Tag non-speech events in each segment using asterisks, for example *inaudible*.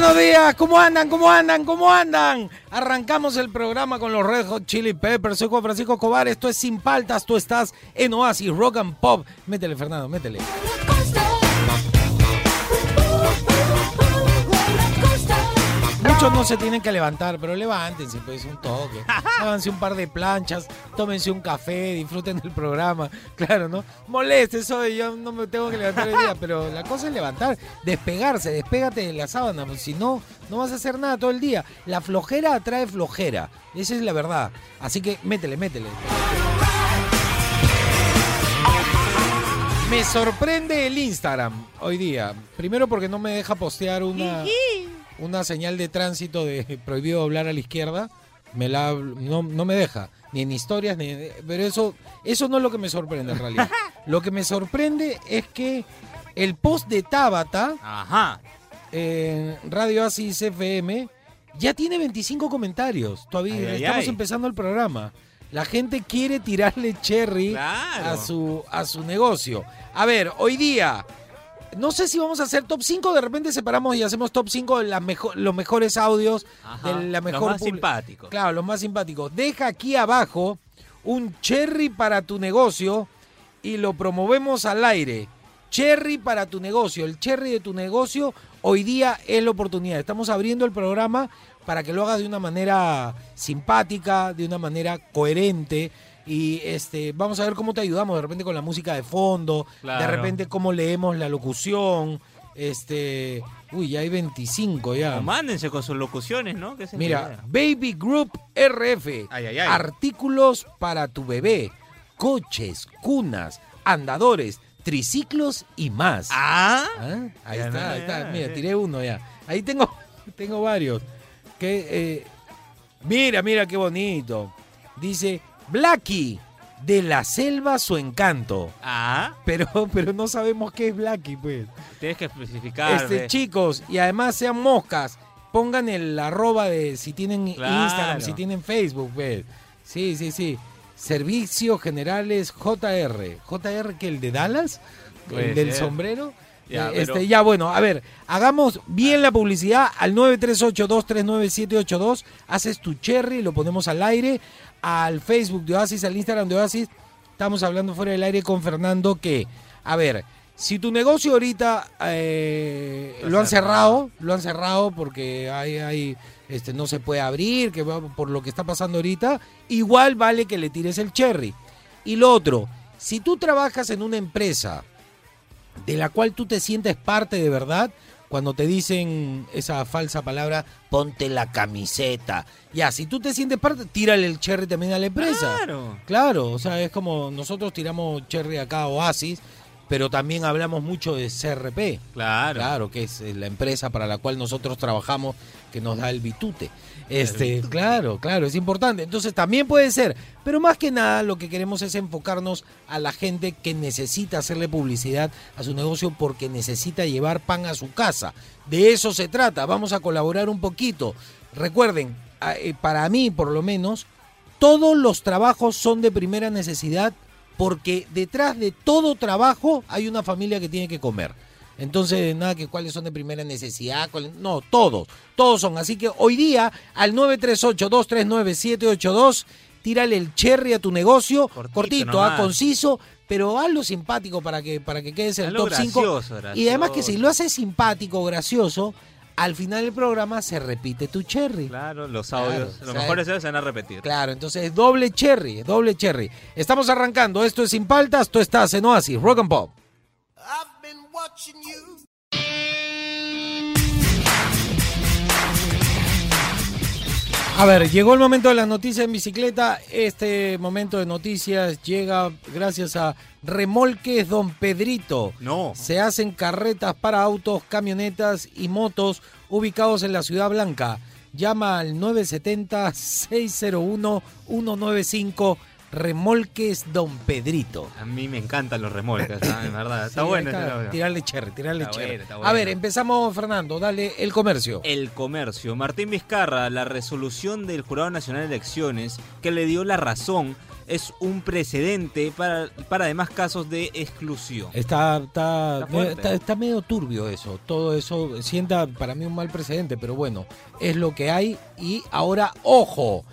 Buenos días, ¿cómo andan? ¿Cómo andan? ¿Cómo andan? Arrancamos el programa con los Red Hot Chili Peppers. Soy Juan Francisco Cobar. Esto es Sin Paltas. Tú estás en Oasis Rock and Pop. Métele, Fernando, métele. Muchos no se tienen que levantar, pero levántense, pues un toque. *laughs* Háganse un par de planchas, tómense un café, disfruten del programa. *laughs* Claro, ¿no? Moleste, eso yo no me tengo que levantar el día, pero la cosa es levantar, despegarse, despégate de la sábana, pues si no, no vas a hacer nada todo el día. La flojera atrae flojera, esa es la verdad. Así que métele, métele. Me sorprende el Instagram hoy día. Primero porque no me deja postear una una señal de tránsito de *laughs* prohibido hablar a la izquierda, me la no, no me deja, ni en historias, ni pero eso, eso no es lo que me sorprende en realidad. *laughs* Lo que me sorprende es que el post de Tabata Ajá. en Radio Asis FM ya tiene 25 comentarios. Todavía Ay, ay, estamos ay. empezando el programa. La gente quiere tirarle cherry Claro. a su a su negocio. A ver, hoy día no sé si vamos a hacer top 5, de repente separamos y hacemos top 5 de las mejo- los mejores audios Ajá. de la Los mejor más publi- simpáticos. Claro, los más simpáticos. Deja aquí abajo un cherry para tu negocio y lo promovemos al aire. Cherry para tu negocio. El cherry de tu negocio hoy día es la oportunidad. Estamos abriendo el programa para que lo hagas de una manera simpática, de una manera coherente. Y este, vamos a ver cómo te ayudamos de repente con la música de fondo, de Claro. repente cómo leemos la locución. Este, uy, ya hay 25 ya. Mándense con sus locuciones, ¿no? La Mira. Baby Group RF. Ay, ay, ay. Artículos para tu bebé. Coches, cunas, andadores, triciclos y más. Ah. Ah, Ahí Ya, está, no, ahí está. Mira, ya. tiré uno ya. Ahí tengo, *laughs* tengo varios. Que, eh, mira, mira qué bonito. Dice, Blacky, de la selva su encanto. Ah. Pero, pero no sabemos qué es Blacky, pues. Tienes que especificar. Este, chicos, y además sean moscas, pongan el arroba de si tienen Claro. Instagram, si tienen Facebook, pues. Sí, sí, sí. Servicios Generales JR. ¿JR que el de Dallas? ¿El del sombrero? Ya, Eh, pero- este, ya, bueno, a ver, hagamos bien la publicidad al 938-239-782. Haces tu cherry, lo ponemos al aire, al Facebook de Oasis, al Instagram de Oasis. Estamos hablando fuera del aire con Fernando que, a ver, si tu negocio ahorita eh, lo han cerrado. cerrado, lo han cerrado porque hay, hay, este, no se puede abrir, que va por lo que está pasando ahorita, igual vale que le tires el cherry. Y lo otro, si tú trabajas en una empresa de la cual tú te sientes parte de verdad, cuando te dicen esa falsa palabra, ponte la camiseta. Ya, si tú te sientes parte, tírale el cherry también a la empresa. Claro. Claro, o sea, es como nosotros tiramos cherry acá a Oasis, pero también hablamos mucho de CRP. Claro. Claro, que es eh, la empresa para la cual nosotros trabajamos que nos da el bitute. Este, claro, claro, es importante. Entonces también puede ser, pero más que nada lo que queremos es enfocarnos a la gente que necesita hacerle publicidad a su negocio porque necesita llevar pan a su casa. De eso se trata. Vamos a colaborar un poquito. Recuerden, eh, para mí por lo menos, todos los trabajos son de primera necesidad porque detrás de todo trabajo hay una familia que tiene que comer. Entonces, nada que cuáles son de primera necesidad, cuáles- no, todos, todos son. Así que hoy día al 938-239-782, tírale el cherry a tu negocio, cortito, Cortito ah, conciso, pero hazlo simpático para que, para que quedes en el top 5. gracioso, Y además que si lo haces simpático, gracioso, al final del programa se repite tu cherry. Claro, los audios, los mejores audios se van a repetir. Claro, entonces es doble cherry, doble cherry. Estamos arrancando, esto es Sin Paltas, tú estás en Oasis, Rock and Pop. A ver, llegó el momento de las noticias en bicicleta. Este momento de noticias llega gracias a Remolques Don Pedrito. No. Se hacen carretas para autos, camionetas y motos ubicados en la Ciudad Blanca. Llama al 970-601-195 Remolques Don Pedrito. A mí me encantan los remolques, ¿ah? en verdad. *coughs* Está Sí, bueno. está, bueno. Tirarle cherry, tirarle Está cherry. bueno, está A ver, empezamos, Fernando. Dale el comercio. El comercio. Martín Vizcarra, la resolución del Jurado Nacional de Elecciones que le dio la razón es un precedente para, para demás casos de exclusión. Está, está- está medio turbio eso. Todo eso sienta para mí un mal precedente, pero bueno, es lo que hay. Y ahora, ojo,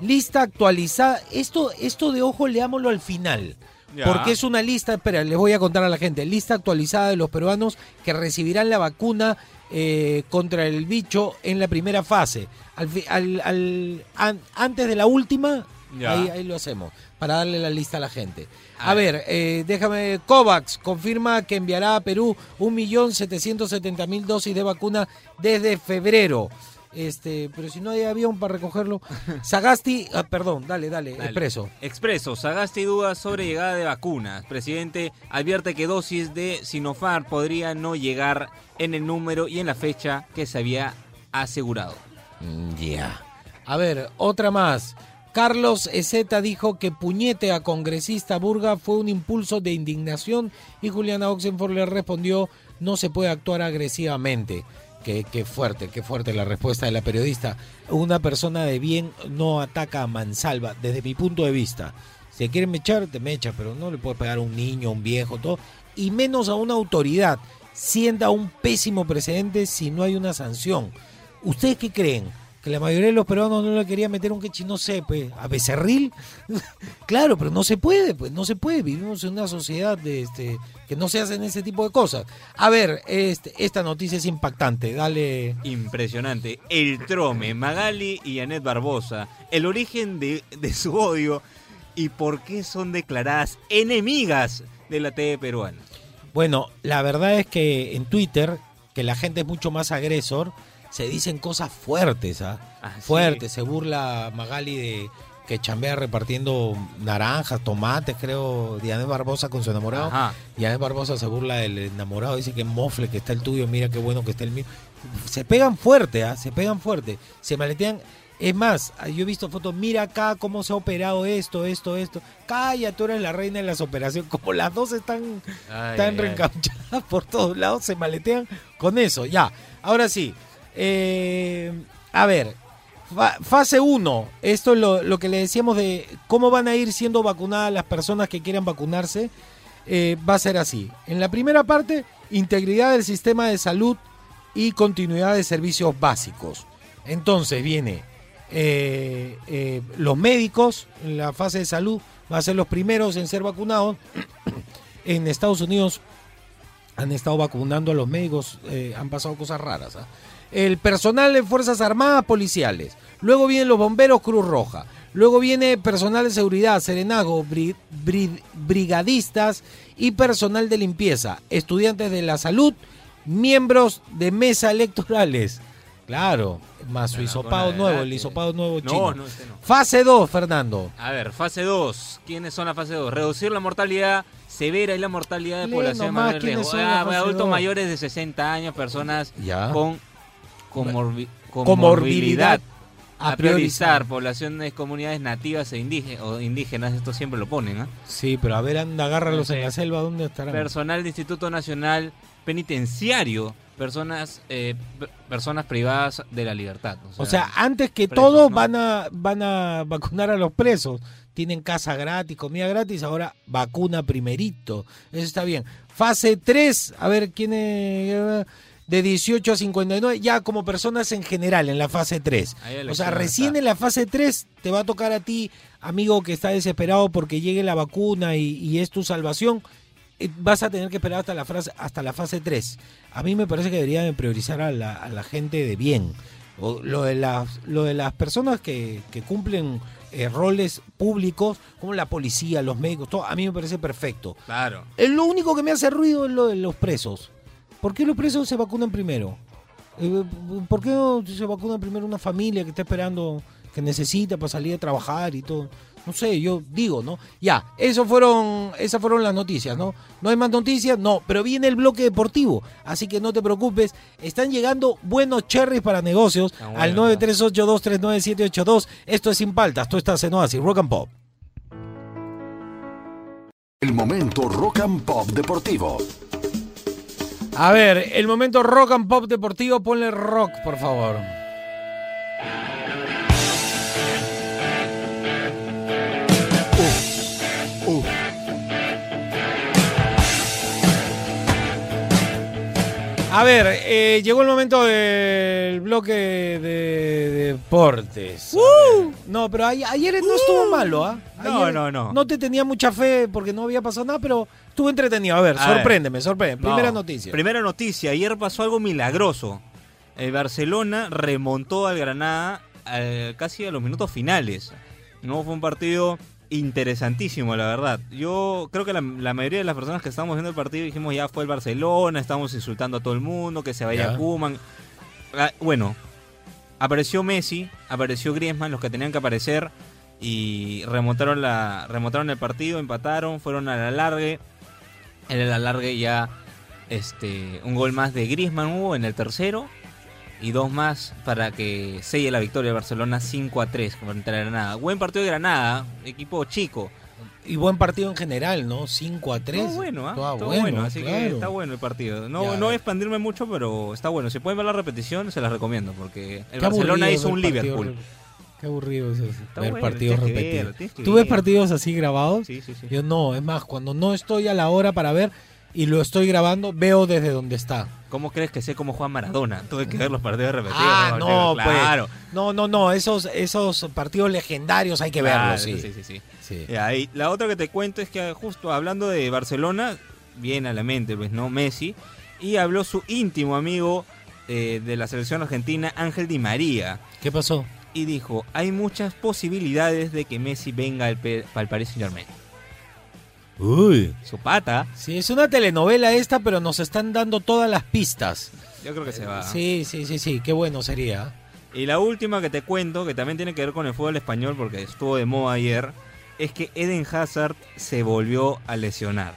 lista actualizada. Esto, esto de ojo, leámoslo al final. Ya. Porque es una lista, espera, les voy a contar a la gente, lista actualizada de los peruanos que recibirán la vacuna eh, contra el bicho en la primera fase. Al, al- al- an- antes de la última, ahí, ahí lo hacemos, para darle la lista a la gente. A A ver, eh, déjame, COVAX confirma que enviará a Perú 1.770.000 dosis de vacuna desde febrero. Este, pero si no hay avión para recogerlo. *laughs* Sagasti, ah, perdón, dale, dale, Dale. expreso. Expreso, Sagasti duda sobre llegada de vacunas. Presidente advierte que dosis de Sinopharm podría no llegar en el número y en la fecha que se había asegurado. Mm, Ya. A ver, otra más. Carlos Ezeta dijo que puñete a congresista Burga fue un impulso de indignación y Juliana Oxenford le respondió no se puede actuar agresivamente. Qué, qué fuerte, qué fuerte la respuesta de la periodista. Una persona de bien no ataca a mansalva, desde mi punto de vista. Si quieren echar, te me echa, pero no le puedes pegar a un niño, a un viejo, todo. Y menos a una autoridad. Sienta un pésimo precedente si no hay una sanción. ¿Ustedes qué creen? Que la mayoría de los peruanos no le quería meter un quechi, no sé, pues, a becerril. *laughs* claro, pero no se puede, pues, no se puede. Vivimos en una sociedad de, este, que no se hacen ese tipo de cosas. A ver, este, esta noticia es impactante. Dale. Impresionante. El Trome, Magali y Anet Barbosa. El origen de, de su odio y por qué son declaradas enemigas de la TV peruana. Bueno, la verdad es que en Twitter, que la gente es mucho más agresor, se dicen cosas fuertes, ¿ah? Ah, sí. Fuertes. Se burla Magali de que chambea repartiendo naranjas, tomates, creo, Diana Barbosa con su enamorado. Ajá. Diana Barbosa se burla del enamorado, dice que mofle que está el tuyo, mira qué bueno que está el mío. Se pegan fuerte, ¿ah? Se pegan fuerte. Se maletean. Es más, yo he visto fotos, mira acá cómo se ha operado esto, esto, esto. Calla, tú eres la reina de las operaciones. Como las dos están Ay, están ay, ay. reencauchadas por todos lados, se maletean con eso. Ya, ahora sí. Eh, a ver, fa- fase 1, esto es lo, que le decíamos de cómo van a ir siendo vacunadas las personas que quieran vacunarse. eh, va a ser así. En la primera parte, integridad del sistema de salud y continuidad de servicios básicos. Entonces viene eh, los médicos en la fase de salud, van a ser los primeros en ser vacunados. en Estados Unidos han estado vacunando a los médicos, eh, han pasado cosas raras. ¿ah? El personal de Fuerzas Armadas policiales, luego vienen los bomberos Cruz Roja, luego viene personal de seguridad, bri- brigadistas y personal de limpieza, estudiantes de la salud, miembros de mesa electorales. Claro, más su hisopado nuevo, el hisopado nuevo No, chino. no, este no. Fase 2, Fernando. A ver, fase 2. ¿Quiénes son la fase 2? Reducir la mortalidad severa y la mortalidad de Lee población mayor de riesgo. Ah, fase adultos dos. mayores de 60 años, personas Ya. con comorbi- Comorbilidad a A priorizar. priorizar poblaciones, comunidades nativas e indígenas, o indígenas, esto siempre lo ponen, ¿ah? Sí, pero a ver, anda, agárralos sé. en la selva, ¿dónde estarán? Personal del Instituto Nacional Penitenciario, personas eh, personas privadas de la libertad. O sea, antes que presos, todo ¿no? van a van a vacunar a los presos. Tienen casa gratis, comida gratis, ahora vacuna primerito. Eso está bien. Fase 3, a ver quién es de 18 a 59, ya como personas en general en la fase 3. Ahí O sea, recién en la fase 3 te va a tocar a ti, amigo que está desesperado porque llegue la vacuna y, y es tu salvación. Eh, Vas a tener que esperar hasta la, frase, hasta la fase 3. A mí me parece que deberían de priorizar a la, a la gente de bien. O lo, de las, lo de las personas que, que cumplen eh, roles públicos, como la policía, los médicos, todo, a mí me parece perfecto. Claro. Eh, Lo único que me hace ruido es lo de los presos. ¿Por qué los presos se vacunan primero? Eh, ¿Por qué no se vacuna primero una familia que está esperando que necesita para salir a trabajar y todo. No sé, yo digo, ¿no? Ya, eso fueron, esas fueron las noticias, ¿no? No hay más noticias, no, pero viene el bloque deportivo, así que no te preocupes. Están llegando buenos cherries para negocios Ah, bueno, al 938239782. Esto es Sin Paltas, tú estás en Oasis, Rock and Pop. El momento rock and pop deportivo. A ver, el momento rock and pop deportivo, ponle rock, por favor. A ver, eh, llegó el momento del bloque de deportes. Ver. No, pero ay- ayer no estuvo malo, ¿ah? No, no, no. No te tenía mucha fe porque no había pasado nada, pero estuvo entretenido. A ver, A ver. sorpréndeme, sorpréndeme. Primera No, noticia. Primera noticia. Ayer pasó algo milagroso. El Barcelona remontó al Granada al- casi a los minutos finales. No fue un partido interesantísimo, la verdad. Yo creo que la, la mayoría de las personas que estábamos viendo el partido dijimos ya fue el Barcelona, estamos insultando a todo el mundo, que se vaya Ya. Koeman. Ah, Bueno, apareció Messi, apareció Griezmann, los que tenían que aparecer y remontaron la remontaron el partido, empataron, fueron al alargue. En el alargue ya este un gol más de Griezmann hubo en el tercero y dos más para que selle la victoria de Barcelona 5 a 3 contra Granada. Buen partido de Granada, equipo chico. Y buen partido en general, ¿no? 5 a 3. Todo bueno, ¿ah? Todo Todo bueno, así que está bueno el partido. No, Ya, no voy a expandirme mucho, pero está bueno. Si pueden ver la repetición, se las recomiendo, porque el Barcelona hizo un Liverpool. Qué aburrido es eso, ver bueno, partidos ver, repetidos. ¿Tú ves partidos así grabados? Sí, sí, sí. Yo no, es más, cuando no estoy a la hora para ver y lo estoy grabando, veo desde donde está. ¿Cómo crees que sé cómo juega Maradona? Tuve que ver los partidos repetidos. Ah, no, pues. claro. No, no, no, esos, esos partidos legendarios hay que Claro, verlos, sí. sí, sí, sí. Sí. Ya, y la otra que te cuento es que justo hablando de Barcelona, viene a la mente, pues, ¿no? Messi. Y habló su íntimo amigo eh, de la selección argentina, Ángel Di María. ¿Qué pasó? Y dijo, hay muchas posibilidades de que Messi venga al, al Paris Saint Germain. Uy. Su pata, Sí, es una telenovela esta, pero nos están dando todas las pistas. yo creo que se va. Sí, sí, sí, sí, qué bueno sería. Y la última que te cuento, que también tiene que ver con el fútbol español, porque estuvo de moda ayer, es que Eden Hazard se volvió a lesionar.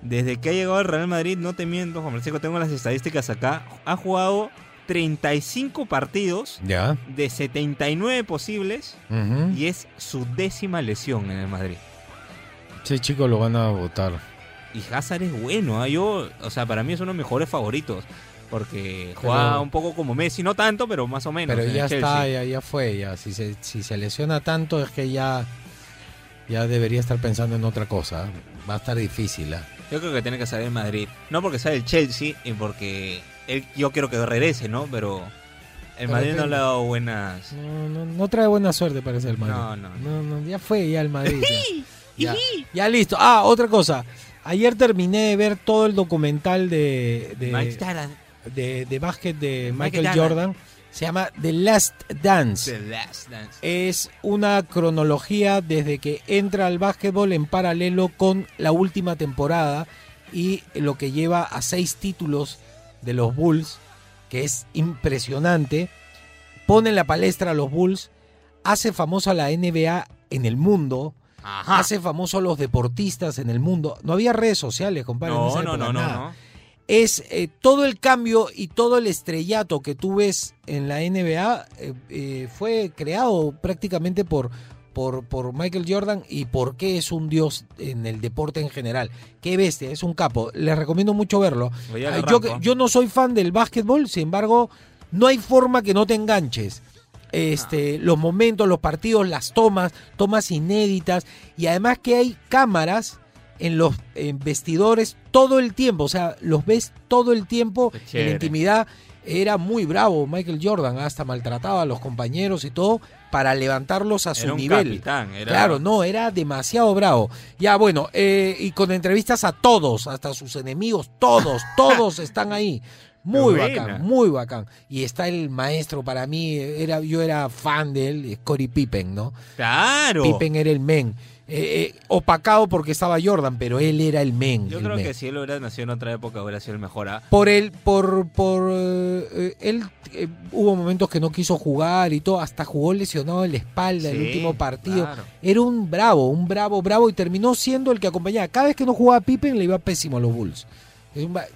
Desde que ha llegado al Real Madrid, no te miento, Juan Francisco, tengo las estadísticas acá, ha jugado 35 partidos Ya. de 79 posibles y es su décima lesión en el Madrid. Ese chico lo van a votar. Y Hazard es bueno, ¿ah? yo, o sea, para mí es uno de los mejores favoritos. Porque juega Pero- un poco como Messi, no tanto, pero más o menos. Pero ya está, ya, ya fue, ya. Si se, si se lesiona tanto es que ya, ya debería estar pensando en otra cosa. Va a estar difícil. ¿ah? Yo creo que tiene que salir en Madrid. No porque sea el Chelsea y porque él, yo quiero que regrese, ¿no? Pero el Pero Madrid no le ha dado buenas. No, no, no trae buena suerte parece el Madrid. No, no, no, no, ya fue ya el Madrid. Ya, *laughs* ya, ya listo. Ah, otra cosa. Ayer terminé de ver todo el documental de, de, de, de básquet de Michael Michael Jordan. Se llama The Last Dance. The Last Dance. Es una cronología desde que entra al básquetbol en paralelo con la última temporada y lo que lleva a seis títulos de los Bulls, que es impresionante. Pone en la palestra a los Bulls, hace famosa la NBA en el mundo, Ajá. hace famoso a los deportistas en el mundo. No había redes sociales, compadre. en No, esa no, época, no, no, nada no. es eh, todo el cambio y todo el estrellato que tú ves en la NBA eh, eh, fue creado prácticamente por, por, por Michael Jordan y por qué es un dios en el deporte en general. Qué bestia, es un capo. Les recomiendo mucho verlo. Yo, yo no soy fan del básquetbol, sin embargo, no hay forma que no te enganches. Este, los momentos, los partidos, las tomas, tomas inéditas y además que hay cámaras en los en vestidores todo el tiempo, o sea, los ves todo el tiempo en la intimidad. Era muy bravo Michael Jordan, hasta maltrataba a los compañeros y todo para levantarlos a su Era un nivel. capitán. Era... Claro, no, era demasiado bravo. Ya, bueno, eh, y con entrevistas a todos, hasta sus enemigos, todos, todos *laughs* están ahí. Muy buena. bacán, muy bacán. Y está el maestro para mí, era, yo era fan de él, Cory Pippen, ¿no? Claro. Pippen era el men. eh, eh, opacado porque estaba Jordan, pero él era el men. Yo el creo men. que si él hubiera nacido en otra época hubiera sido el mejor. ¿ah? Por él, por, por eh, él eh, hubo momentos que no quiso jugar y todo, hasta jugó lesionado en la espalda el último partido. claro. Era un bravo, un bravo, bravo y terminó siendo el que acompañaba. Cada vez que no jugaba Pippen le iba pésimo a los Bulls.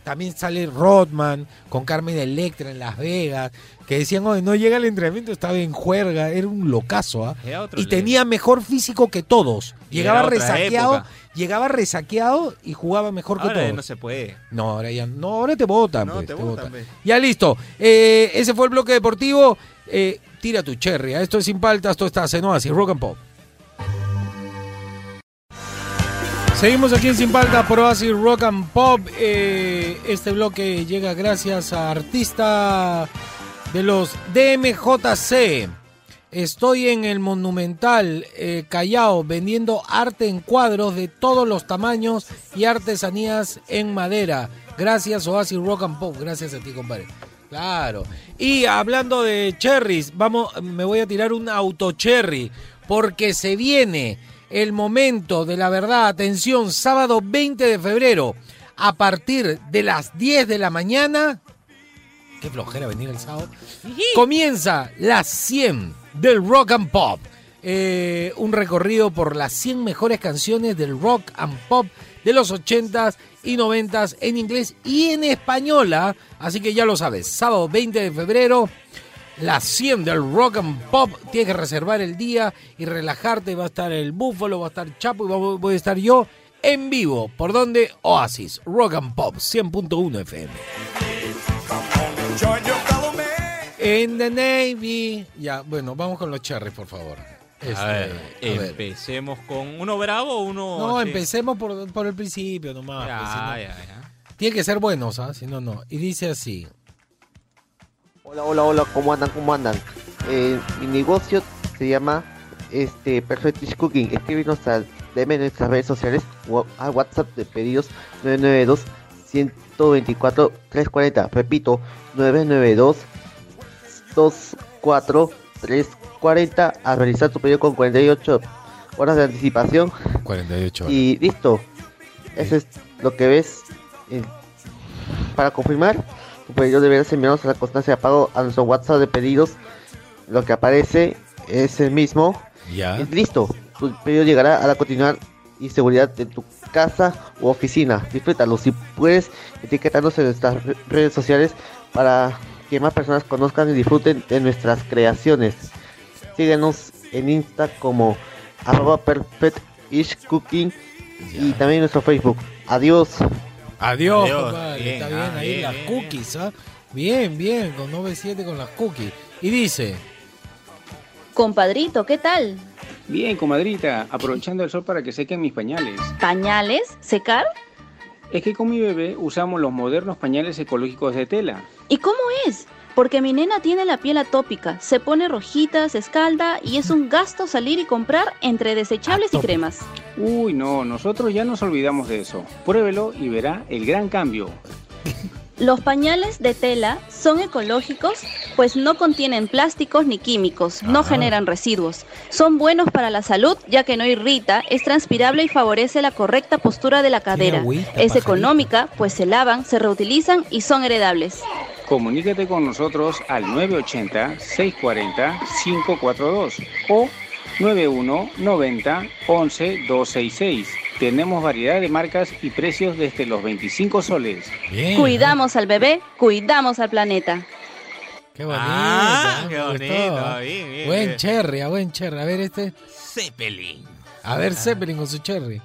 También sale Rodman con Carmen Electra en Las Vegas, que decían, oye, no llega al entrenamiento, estaba en juerga, era un locazo, ¿ah? Era Y tenía mejor físico que todos. Llegaba resaqueado, época. llegaba resaqueado y jugaba mejor que Ahora todos. no se puede. No, ahora ya no, ahora te votan. No, pues, te te botan, votan. pues. Ya listo. Eh, ese fue el bloque deportivo. Eh, tira tu cherry. ¿ah? Esto es sin paltas, esto está en Oasis, Rock and Pop. Seguimos aquí en Sin Paltas por Oasis Rock and Pop. Eh, este bloque llega gracias a artista de los DMJC. Estoy en el Monumental eh, Callao vendiendo arte en cuadros de todos los tamaños y artesanías en madera. Gracias Oasis Rock and Pop. Gracias a ti, compadre. Claro. Y hablando de cherries, vamos, me voy a tirar un auto cherry porque se viene el momento de la verdad. Atención, sábado 20 de febrero a partir de las 10 de la mañana. Qué flojera venir el sábado. Comienza las 100 del Rock and Pop. Eh, un recorrido por las 100 mejores canciones del rock and pop de los 80s y 90s en inglés y en española. Así que ya lo sabes, sábado 20 de febrero, las 100 del rock and pop. Tienes que reservar el día y relajarte. Va a estar el Búfalo, va a estar Chapo y va- voy a estar yo en vivo. ¿Por donde Oasis, Rock and Pop 100.1 FM. En the Navy. Ya, bueno, vamos con los cherries, por favor. Este, a ver, a ver. empecemos con uno bravo o uno. No, así? empecemos por, por el principio nomás. Ya, pues, si no- ya, ya. Tiene que ser buenos, ¿ah? Si no, no. Y dice así. Hola, hola, hola, ¿cómo andan? ¿Cómo andan? Eh, mi negocio se llama este Perfect Dish Cooking. Escríbenos al DM en nuestras redes sociales o a WhatsApp de pedidos 992 124 340. Repito, 992 24 340 a realizar tu pedido con 48 horas de anticipación 48 horas. y listo. Eso es lo que ves. Eh, Para confirmar, tu pedido deberás enviarnos a la constancia de pago a nuestro WhatsApp de pedidos. Lo que aparece es el mismo. Ya. Y listo. Tu pedido llegará a la continuidad y seguridad de tu casa u oficina. Disfrútalo. Si puedes, etiquetarnos en nuestras re- redes sociales para que más personas conozcan y disfruten de nuestras creaciones. Síguenos en Insta como arroba perfectishcooking y también en nuestro Facebook. Adiós. Adiós, Adiós. compadre. Bien, Está bien ah, ahí bien, las bien, cookies, ¿ah? Bien, bien, con 97 con las cookies. Y dice, Compadrito, ¿qué tal? Bien, comadrita, aprovechando el sol para que sequen mis pañales. ¿Pañales? ¿Secar? Es que con mi bebé usamos los modernos pañales ecológicos de tela. ¿Y cómo es? Porque mi nena tiene la piel atópica, se pone rojita, se escalda y es un gasto salir y comprar entre desechables y cremas. Uy, no, nosotros ya nos olvidamos de eso. Pruébelo y verá el gran cambio. Los pañales de tela son ecológicos, pues no contienen plásticos ni químicos, no Ajá. generan residuos. Son buenos para la salud, ya que no irrita, es transpirable y favorece la correcta postura de la cadera. agüita, Es económica, pues se lavan, se reutilizan y son heredables. Comunícate con nosotros al 980-640-542 o 9190-11-266. Tenemos variedad de marcas y precios desde los 25 soles. bien. Cuidamos al bebé, cuidamos al planeta. Qué bonito. Ah, ah, qué bonito, bien, bien, Buen bien. cherry, ah, buen cherry. A ver este. Zeppelin. A ver Zeppelin con su cherry.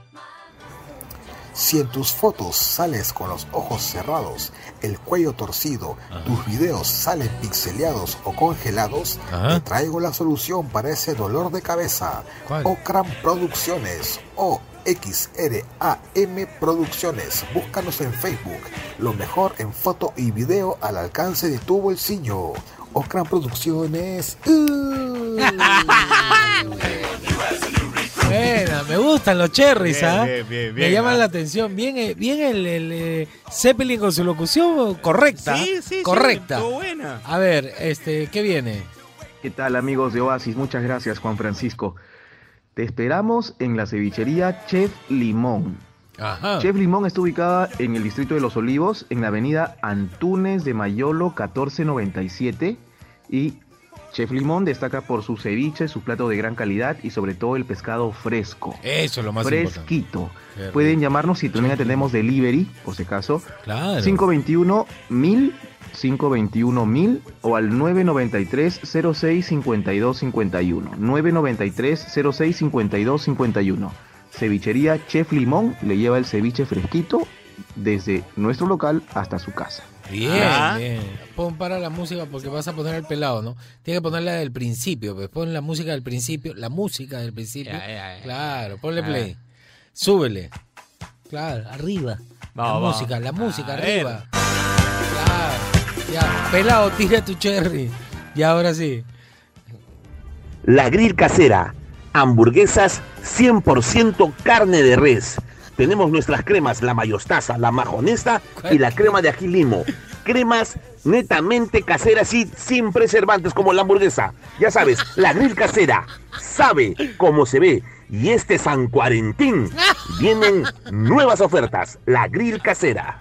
Si en tus fotos sales con los ojos cerrados, el cuello torcido, tus videos salen pixeleados o congelados, Ajá. te traigo la solución para ese dolor de cabeza. ¿Cuál? Ocram Producciones o XRAM Producciones. Búscanos en Facebook. Lo mejor en foto y video al alcance de tu bolsillo. Ocram Producciones. Uh. *laughs* *laughs* Buena, me gustan los cherries, Bien, ¿ah? bien, bien, me llaman ah. la atención. Bien, eh, bien el, el, eh, Zeppelin con su locución correcta. Sí, sí, sí, correcta. buena. A ver, este, ¿qué viene? ¿Qué tal amigos de Oasis? Muchas gracias Juan Francisco. Te esperamos en la cevichería Chef Limón. Ajá. Chef Limón está ubicada en el distrito de Los Olivos, en la avenida Antunes de Mayolo 1497. Y Chef Limón destaca por su ceviche, su plato de gran calidad y sobre todo el pescado fresco. Eso es lo más importante. Fresquito. Pueden llamarnos si también atendemos delivery, por si acaso. Claro. 521 1000 521 1000 o al 993 06 52 51. 993 06 52 51. Cevichería Chef Limón le lleva el ceviche fresquito desde nuestro local hasta su casa. Bien, Ah. bien. Pon para la música porque vas a poner el pelado, ¿no? Tienes que ponerla del principio, pues pon la música del principio, la música del principio. Ya, ya, ya. Claro, ponle Ah. play. Súbele. Claro, arriba. la vamos. música, la música, A arriba. Claro. Ya, pelado, tira tu cherry. Y ahora sí. La Grill Casera. Hamburguesas 100% carne de res. Tenemos nuestras cremas, la mayostaza, la majonesta y la crema de ají limo. Cremas netamente caseras y sin preservantes como la hamburguesa. Ya sabes, la Grill Casera sabe cómo se ve. Y este San Cuarentín vienen nuevas ofertas. La Grill Casera.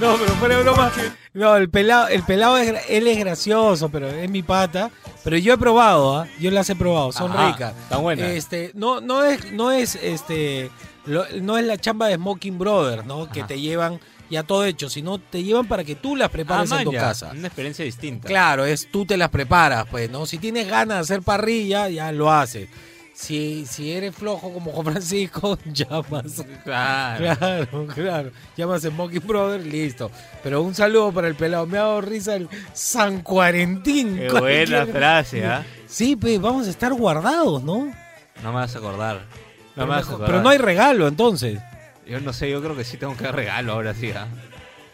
No, pero fuera de broma. No, el pelado, el pelado es, él es gracioso, pero es mi pata. Pero yo he probado, ¿ah? Yo las he probado, son Ajá, ricas. están buenas. Este, no, no es, no es, este, lo- no es la chamba de Smoking Brothers, ¿no? Que te llevan ya todo hecho, sino te llevan para que tú las prepares Ah, en tu ya. casa. Una experiencia distinta. Claro, es tú te las preparas, pues, ¿no? Si tienes ganas de hacer parrilla, ya lo haces. Si, si eres flojo como Juan Francisco, *laughs* llamas. Claro. Claro, claro. Llamas a Smoking Brother, listo. Pero un saludo para el pelado. Me ha dado risa el San Cuarentín. Qué buena frase, ¿ah? Sí, pues vamos a estar guardados, ¿no? No me vas a acordar. No pero, mejor- no hay regalo, entonces. Yo no sé, yo creo que sí tengo que dar regalo ahora sí, ¿ah?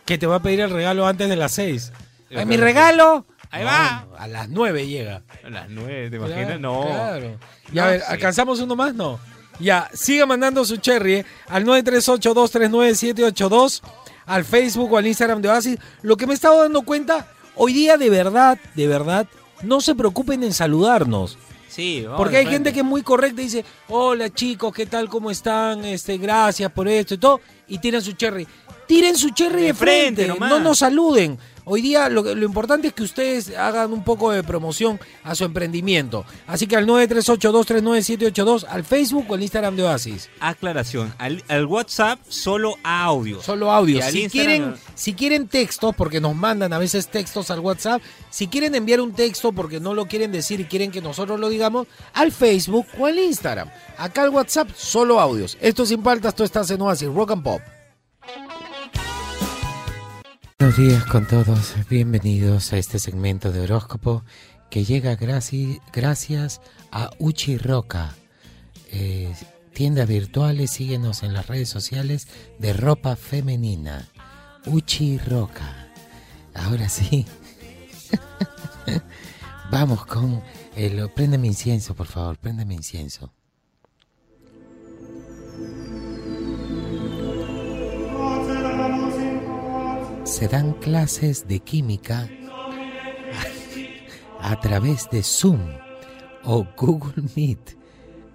Que te va a pedir el regalo antes de las seis. Yo ¿Ay, creo mi que regalo! Ahí No, va. A las nueve llega. A las nueve, ¿te Claro, imaginas? No. Claro. Ya, No, a ver, sí. ¿alcanzamos uno más? No. Ya, siga mandando su cherry eh, al 938-239-782, al Facebook o al Instagram de Oasis. Lo que me he estado dando cuenta, hoy día de verdad, de verdad, no se preocupen en saludarnos. Sí, vamos Porque hay gente que es muy correcta y dice, hola chicos, ¿qué tal? ¿Cómo están? Este, gracias por esto y todo. Y tiran su cherry. Tiren su cherry de, De frente no nos saluden. Hoy día lo, importante es que ustedes hagan un poco de promoción a su emprendimiento. Así que al 938-239-782, al Facebook o al Instagram de Oasis. Aclaración, al, al WhatsApp solo audio. Solo audio. Si Instagram- quieren, si quieren textos, porque nos mandan a veces textos al WhatsApp, si quieren enviar un texto porque no lo quieren decir y quieren que nosotros lo digamos, al Facebook o al Instagram. Acá al WhatsApp, solo audios. Esto sin faltas, tú estás en Oasis, Rock and Pop. Buenos días con todos, bienvenidos a este segmento de horóscopo que llega graci- gracias a Uchi Roca. Eh, tiendas virtuales, síguenos en las redes sociales de ropa femenina. Uchi Roca. Ahora sí. *laughs* Vamos con el... Préndeme incienso, por favor, préndeme incienso. Se dan clases de química a través de Zoom o Google Meet.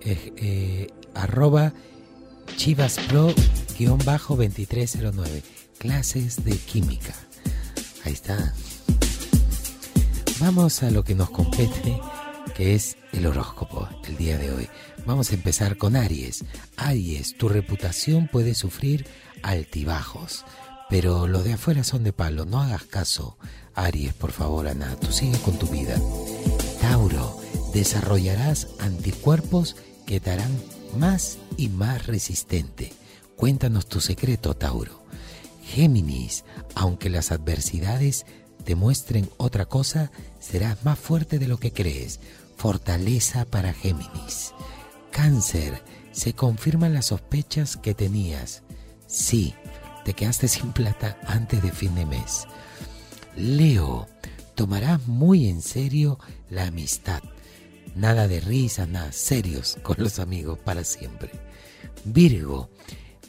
eh, eh, arroba chivaspro-2309. Clases de química. Ahí está. Vamos a lo que nos compete, que es el horóscopo el día de hoy. Vamos a empezar con Aries. Aries, tu reputación puede sufrir altibajos, pero los de afuera son de palo. No hagas caso. Aries, por favor, Ana, tú sigue con tu vida. Tauro, desarrollarás anticuerpos que te harán más y más resistente. Cuéntanos tu secreto, Tauro. Géminis, aunque las adversidades te muestren otra cosa, serás más fuerte de lo que crees. Fortaleza para Géminis. Cáncer, se confirman las sospechas que tenías. Sí, te quedaste sin plata antes de fin de mes. Leo, tomarás muy en serio la amistad. Nada de risa, nada, serios con los amigos para siempre. Virgo,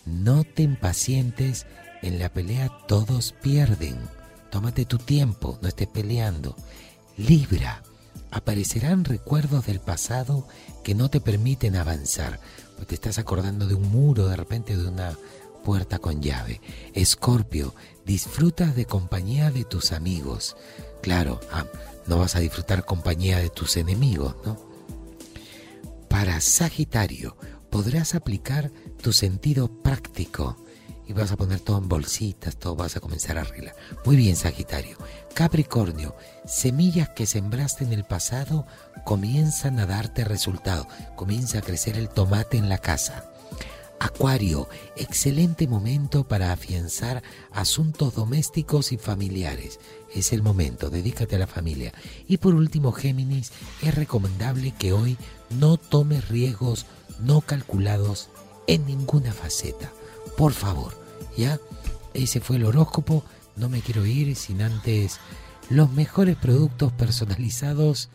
no te impacientes, en la pelea todos pierden. Tómate tu tiempo, no estés peleando. Libra, Aparecerán recuerdos del pasado que no te permiten avanzar. Pues te estás acordando de un muro, de repente de una puerta con llave. Escorpio, disfrutas de compañía de tus amigos. Claro, ah, no vas a disfrutar compañía de tus enemigos, ¿no? Para Sagitario, podrás aplicar tu sentido práctico y vas a poner todo en bolsitas, todo vas a comenzar a arreglar. Muy bien, Sagitario. Capricornio, semillas que sembraste en el pasado comienzan a darte resultado. Comienza a crecer el tomate en la casa. Acuario, excelente momento para afianzar asuntos domésticos y familiares. Es el momento, dedícate a la familia. Y por último, Géminis, es recomendable que hoy no tomes riesgos no calculados en ninguna faceta. Por favor, ¿ya? Ese fue el horóscopo. No me quiero ir sin antes los mejores productos personalizados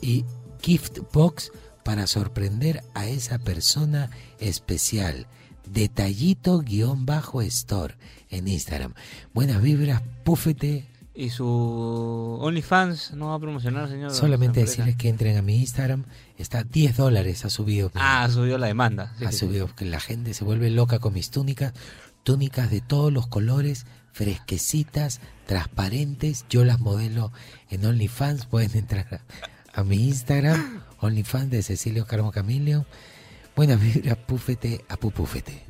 y gift box para sorprender a esa persona especial. Detallito-store en Instagram. Buenas vibras, púfete. ¿Y su OnlyFans no va a promocionar, señor? Solamente decirles que entren a mi Instagram. Está 10 dólares, ha subido. Ah, subió la demanda. Sí, ha sí, subido, que la gente se vuelve loca con mis túnicas. Túnicas de todos los colores, fresquecitas, transparentes. Yo las modelo en OnlyFans. Pueden entrar a, a mi Instagram, OnlyFans de Cecilio Carmo Camilio. Buenas vibras, púfete a pupúfete.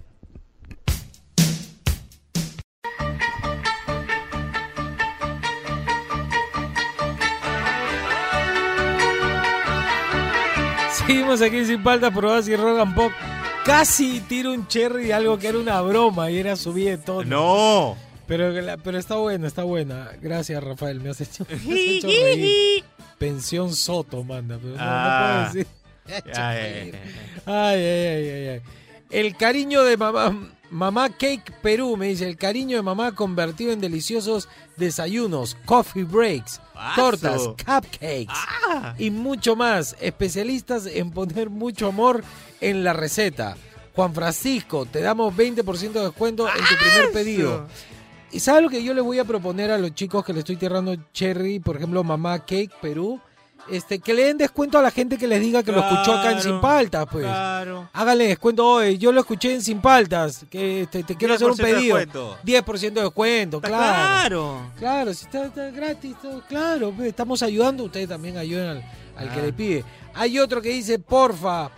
Seguimos aquí sin falta probadas y Rogan Pop. Casi tiro un cherry de algo que era una broma y era subir de todo. ¡No! Pero, está buena, está buena. Gracias, Rafael. Me has hecho, me has hecho reír. Pensión Soto, manda. Pero no, no puedo decir. *laughs* Ay, ay, ay, ay, ay. El cariño de mamá, mamá Cake Perú, me dice, el cariño de mamá convertido en deliciosos desayunos, coffee breaks, tortas, cupcakes Ah. y mucho más. Especialistas en poner mucho amor en la receta. Juan Francisco, te damos 20% de descuento en tu primer pedido. ¿Y sabes lo que yo les voy a proponer a los chicos que le estoy tirando cherry, por ejemplo, Mamá Cake Perú? Este, que le den descuento a la gente que les diga que lo escuchó acá en Sin Paltas, pues. Claro. Háganle descuento hoy. Yo lo escuché en Sin Paltas. Que este, te quiero hacer un 10% de pedido. descuento. 10% de descuento, Está claro. claro. Claro, si está, está gratis, claro. pues, Estamos ayudando, ustedes también ayudan al, al que Ah. le pide. Hay otro que dice, porfa,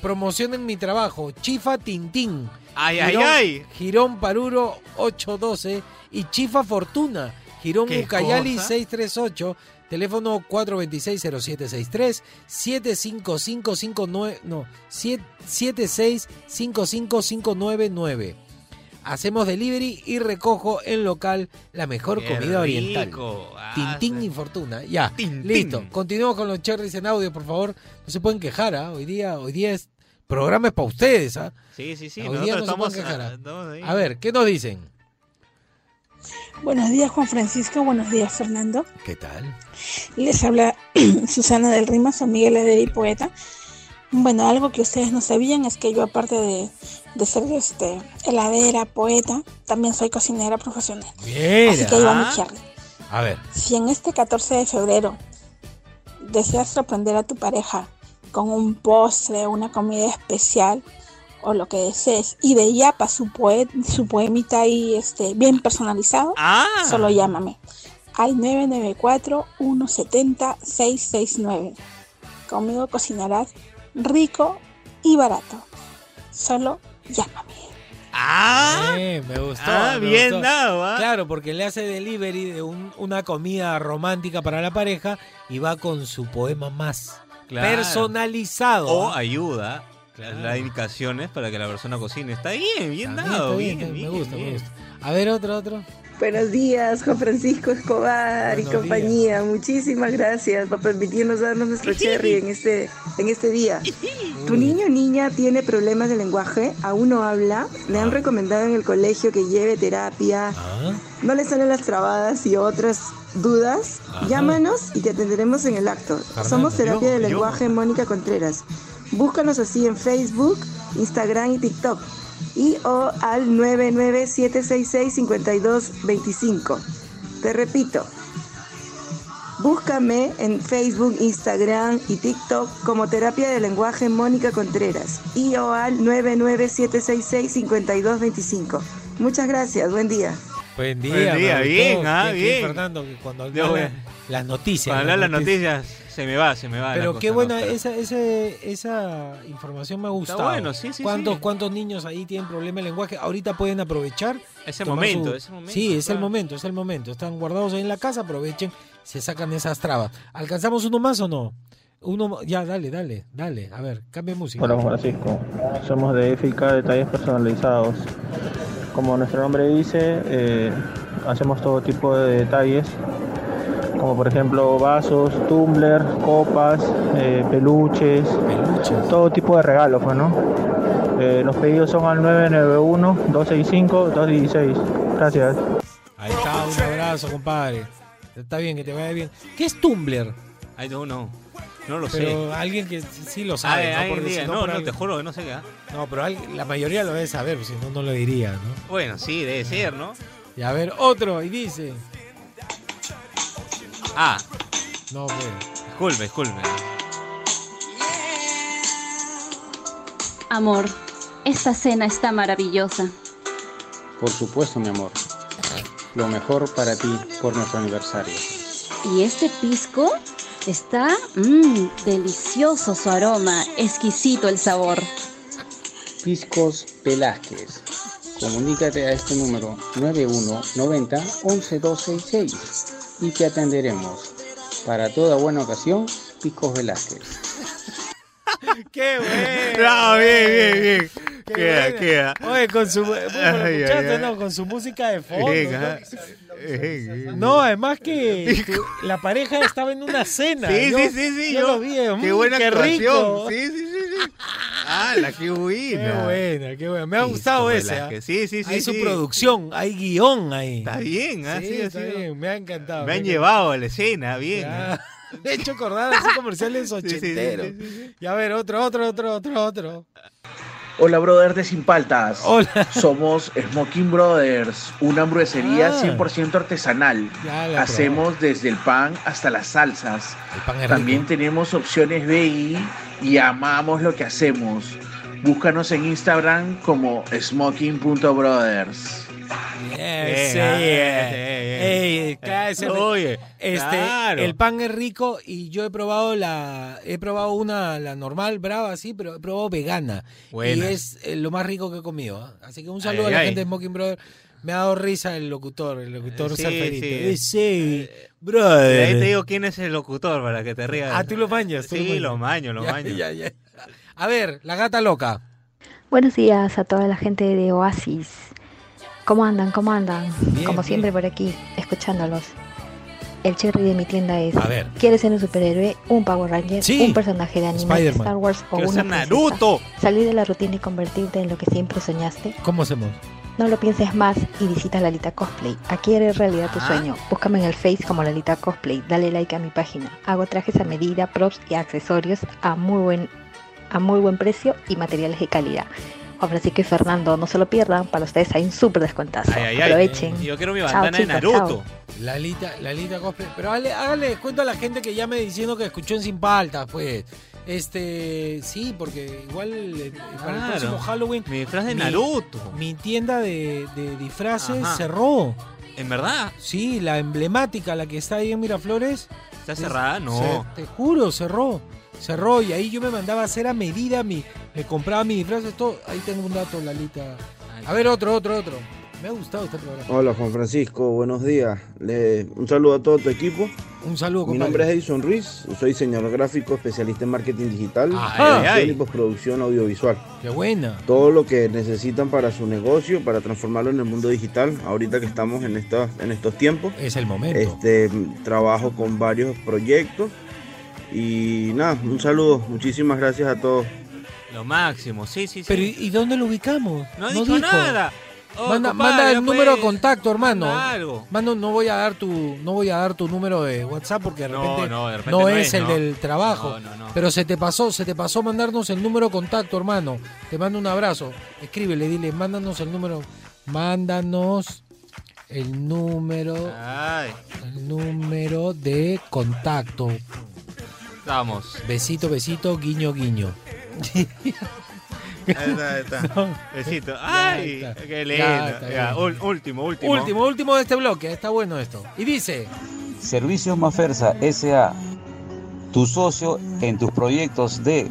promocionen mi trabajo. Chifa Tintín. Ay, ay, Girón- ay. Girón Paruro 812 y Chifa Fortuna. Girón ¿Qué Ucayali cosa? 638. Teléfono 426-0763 75559 no, 7655599. Hacemos delivery y recojo en local la mejor Qué comida oriental. rico. Ah, Tintín y Fortuna. Ya, Tintín. listo. Continuamos con los cherries en audio, por favor. No se pueden quejar, ¿ah? Hoy día, hoy día es programa es para ustedes, ¿ah? Sí, sí, sí. Hoy día no estamos, ah, ¿ah? estamos ahí. A ver, ¿qué nos dicen? Buenos días Juan Francisco, buenos días Fernando. ¿Qué tal? Les habla *clears throat* Susana del Rima, su amiga heladera y poeta. Bueno, algo que ustedes no sabían es que yo aparte de, de ser este, heladera, poeta, también soy cocinera profesional. Mira. Así que ahí va mi cherry. A ver. Si en este 14 de febrero deseas sorprender a tu pareja con un postre, una comida especial o lo que desees y de yapa su, poe- su poemita ahí este, bien personalizado, Ah. solo llámame al 994-170-669. Conmigo cocinarás rico y barato. Solo llámame. Ah. Eh, me gustó. Ah, me bien gustó. dado, ¿ah? Claro, porque le hace delivery de un- una comida romántica para la pareja y va con su poema más Claro. personalizado. O ayuda. Claro. Da indicaciones para que la persona cocine. Está bien, bien También dado. está bien, bien, me bien, gusta, me gusta. A ver, otro, otro. Buenos días, Juan Francisco Escobar Buenos y compañía. Muchísimas gracias por permitirnos darnos nuestro cherry en este, en este día. ¿Tu niño o niña tiene problemas de lenguaje? ¿Aún no habla? ¿Le han recomendado en el colegio que lleve terapia? Ah, ¿No le salen las trabadas y otras dudas? Llámanos y te atenderemos en el acto. Somos Terapia de. Lenguaje Mónica Contreras. Búscanos así en Facebook, Instagram y TikTok. Y o al 997665225. Te repito, Búscame en Facebook, Instagram y TikTok como Terapia de Lenguaje Mónica Contreras y o al 997665225. Muchas gracias, buen día. Buen día, Buen día, bien, ah, bien. Fernando, cuando habla las noticias. Hablar las noticias se me va, se me va. Pero qué buena, esa, ese- esa información me ha gustado. bueno, sí, sí, ¿Cuántos, sí. ¿Cuántos niños ahí tienen problema de lenguaje? Ahorita pueden aprovechar. Es el tomar momento, es el momento, Sí, es el momento, es el momento. Están guardados ahí en la casa, aprovechen, se sacan esas trabas. ¿Alcanzamos uno más o no? Uno, ya, dale, dale, dale. A ver, cambia música. Hola Francisco, somos de FK Detalles Personalizados. Como nuestro nombre dice, eh, hacemos todo tipo de detalles, como por ejemplo vasos, tumbler, copas, eh, peluches, todo tipo de regalos, pues, ¿no? Eh, los pedidos son al 991-265-216. Gracias. Ahí está, un abrazo, compadre. Está bien, que te vaya bien. ¿Qué es Tumblr? Ay, no, no. No lo Pero sé. alguien que sí lo sabe, Ay, ¿no? Porque si no, te juro que no sé qué. ¿ah? No, pero alguien- la mayoría lo debe saber, si no, no lo diría, ¿no? Bueno, sí, debe ser, ¿no? Y a ver, otro, y dice. Ah, No, pues. disculpe, disculpe. Amor, esta cena está maravillosa. Por supuesto, mi amor. Lo mejor para ti por nuestro aniversario. ¿Y este pisco? Está mmm, delicioso su aroma, exquisito el sabor. Piscos Velázquez. Comunícate a este número 9190 11266 y te atenderemos. Para toda buena ocasión, Piscos Velázquez. ¡Qué bueno! No, bien, bien, bien. Qué Queda, buena. queda. Oye, con su. bueno, Ay, ay, ay. ¿no? Con su música de fondo. Venga. ¿no? No, además que tu- la pareja estaba en una cena. Sí, Yo- sí, sí, sí. Yo, yo- lo vi. Qué mm, buena qué actuación. rico. Sí, sí. ¡Hala, qué buena! Qué buena, qué buena. Me ha gustado. ¿ah? Velázquez. Sí, sí, sí, Hay su sí. producción, hay guion ahí. Está bien, ¿ah? Sí, está así. bien, me ha encantado. Me han ha llevado a la escena, bien. ¿ah? *laughs* De hecho, acordar así comerciales ochenteros. Y a ver, otro, otro, otro, otro, otro. Hola, brother de Sin Paltas. Hola. Somos Smoking Brothers, una hamburguesería Ah. 100% artesanal. Ya la Hacemos desde el pan hasta las salsas. El pan es También rico. tenemos opciones BI y amamos lo que hacemos. Búscanos en Instagram como smoking.brothers. Yes, sí, Venga, eh. eh, cállese. Oye, Este, claro. el pan es rico y yo he probado la, he probado una, la normal, brava, sí, pero he probado vegana. Buena. Y es eh, lo más rico que he comido. ¿ah? Así que un saludo Ay, a la ay. gente de Smoking Brother. Me ha dado risa el locutor, el locutor Sí, Ceferito. sí. Eh, sí, brother. ahí te digo quién es el locutor para que te rías. Ah, tú lo mañas. tú Sí, lo lo maño, lo Ya, maño. ya, ya. A ver, la gata loca. Buenos días a toda la gente de Oasis. ¿Cómo andan? ¿Cómo andan? Bien, Como bien. siempre por aquí, escuchándolos. El cherry de mi tienda es, A ver. ¿quieres ser un superhéroe, un Power Ranger, Sí. un personaje de anime. Star Wars o una? Naruto. Salir de la rutina y convertirte en lo que siempre soñaste. ¿Cómo hacemos? No lo pienses más y visita Lalita Cosplay. Aquí eres realidad tu Ah. sueño. Búscame en el Face como Lalita Cosplay. Dale like a mi página. Hago trajes a medida, props y accesorios a muy buen, a muy buen precio y materiales de calidad. Juan Francisco y Fernando, no se lo pierdan. Para ustedes hay un súper descuentazo. Ay, ay, ay. Aprovechen. Yo quiero mi Chao, bandana de chicos, Naruto. chao. Lalita, Lalita cosplay. Pero hágale, hágale cuento a la gente que llame diciendo que escuchó en Sin Paltas, pues. Este, sí, porque igual eh, para el próximo Halloween. Mi disfraz de mi- Naruto. Mi tienda de, de disfraces Ajá. cerró. ¿En verdad? Sí, la emblemática, la que está ahí en Miraflores. ¿Está es- cerrada? No. se- te juro, cerró. Cerró y ahí yo me mandaba a hacer a medida, mi, me compraba mis disfraces, todo. Ahí tengo un dato, Lalita. A ver, otro, otro, otro. Me ha gustado este programa. Hola Juan Francisco, buenos días. Le- un saludo a todo tu equipo. Un saludo, Mi compadre. nombre es Edison Ruiz, soy diseñador gráfico, especialista en marketing digital, Ajá. y postproducción audiovisual. Qué buena. Todo lo que necesitan para su negocio, para transformarlo en el mundo digital, ahorita que estamos en, esta- en estos tiempos. Es el momento. Este, trabajo con varios proyectos y nada, un saludo, muchísimas gracias a todos. Lo máximo, sí, sí, sí. Pero ¿y dónde lo ubicamos? no, dijo nada. Oh, manda, compadre, manda el número de contacto, hermano. Algo. Mando, no voy a dar tu, no voy a dar tu número de WhatsApp porque de No, repente no, de repente no no es es, el ¿no? del trabajo. No, no, no. Pero se te pasó, se te pasó mandarnos el número de contacto, hermano. Te mando un abrazo. Escríbele, dile, mándanos el número. Mándanos el número, Ay, el número de contacto. Vamos. Besito, besito, guiño, guiño. Ahí está, ahí está. *laughs* No. Besito. Ya Ay, está. qué Ya lindo. está Ya, último, último. Último, último de este bloque, está bueno esto. Y dice, Servicios Mafersa S.A. Tu socio en tus proyectos de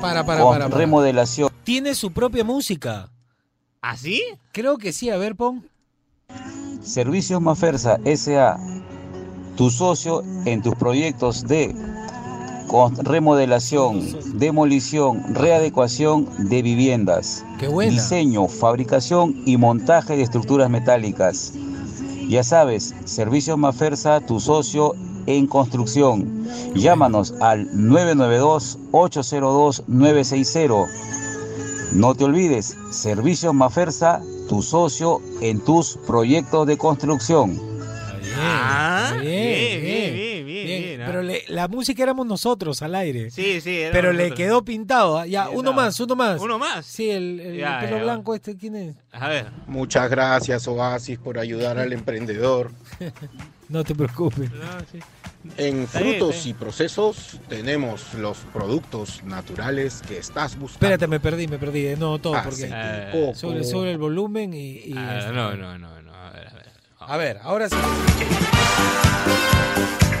para, para, con para, para. remodelación. Tiene su propia música. ¿Ah, sí? Creo que sí, a ver, pon. Servicios Mafersa S.A. Tu socio en tus proyectos de con remodelación, demolición, readecuación de viviendas. Diseño, fabricación y montaje de estructuras metálicas. Ya sabes, Servicios Mafersa, tu socio en construcción. Llámanos al 992-802-960. No te olvides, Servicios Mafersa, tu socio en tus proyectos de construcción. Ah, bien, bien, bien, bien, ah. Pero le- la música éramos nosotros al aire. Sí, sí. Pero le quedó pintado. ¿ah? Ya, Sí, uno no. más, uno más. ¿Uno más? Sí, el, el Ya, pelo ya. blanco este, ¿quién es? A ver. Muchas gracias Oasis por ayudar al emprendedor. *laughs* No te preocupes. En frutos y procesos tenemos los productos naturales que estás buscando. Espérate, me perdí, me perdí. Nuevo todo. Porque Aceite coco. sube, sube el volumen y. y Ah, no, no, no, no. A ver, a ver. A ver, ahora sí.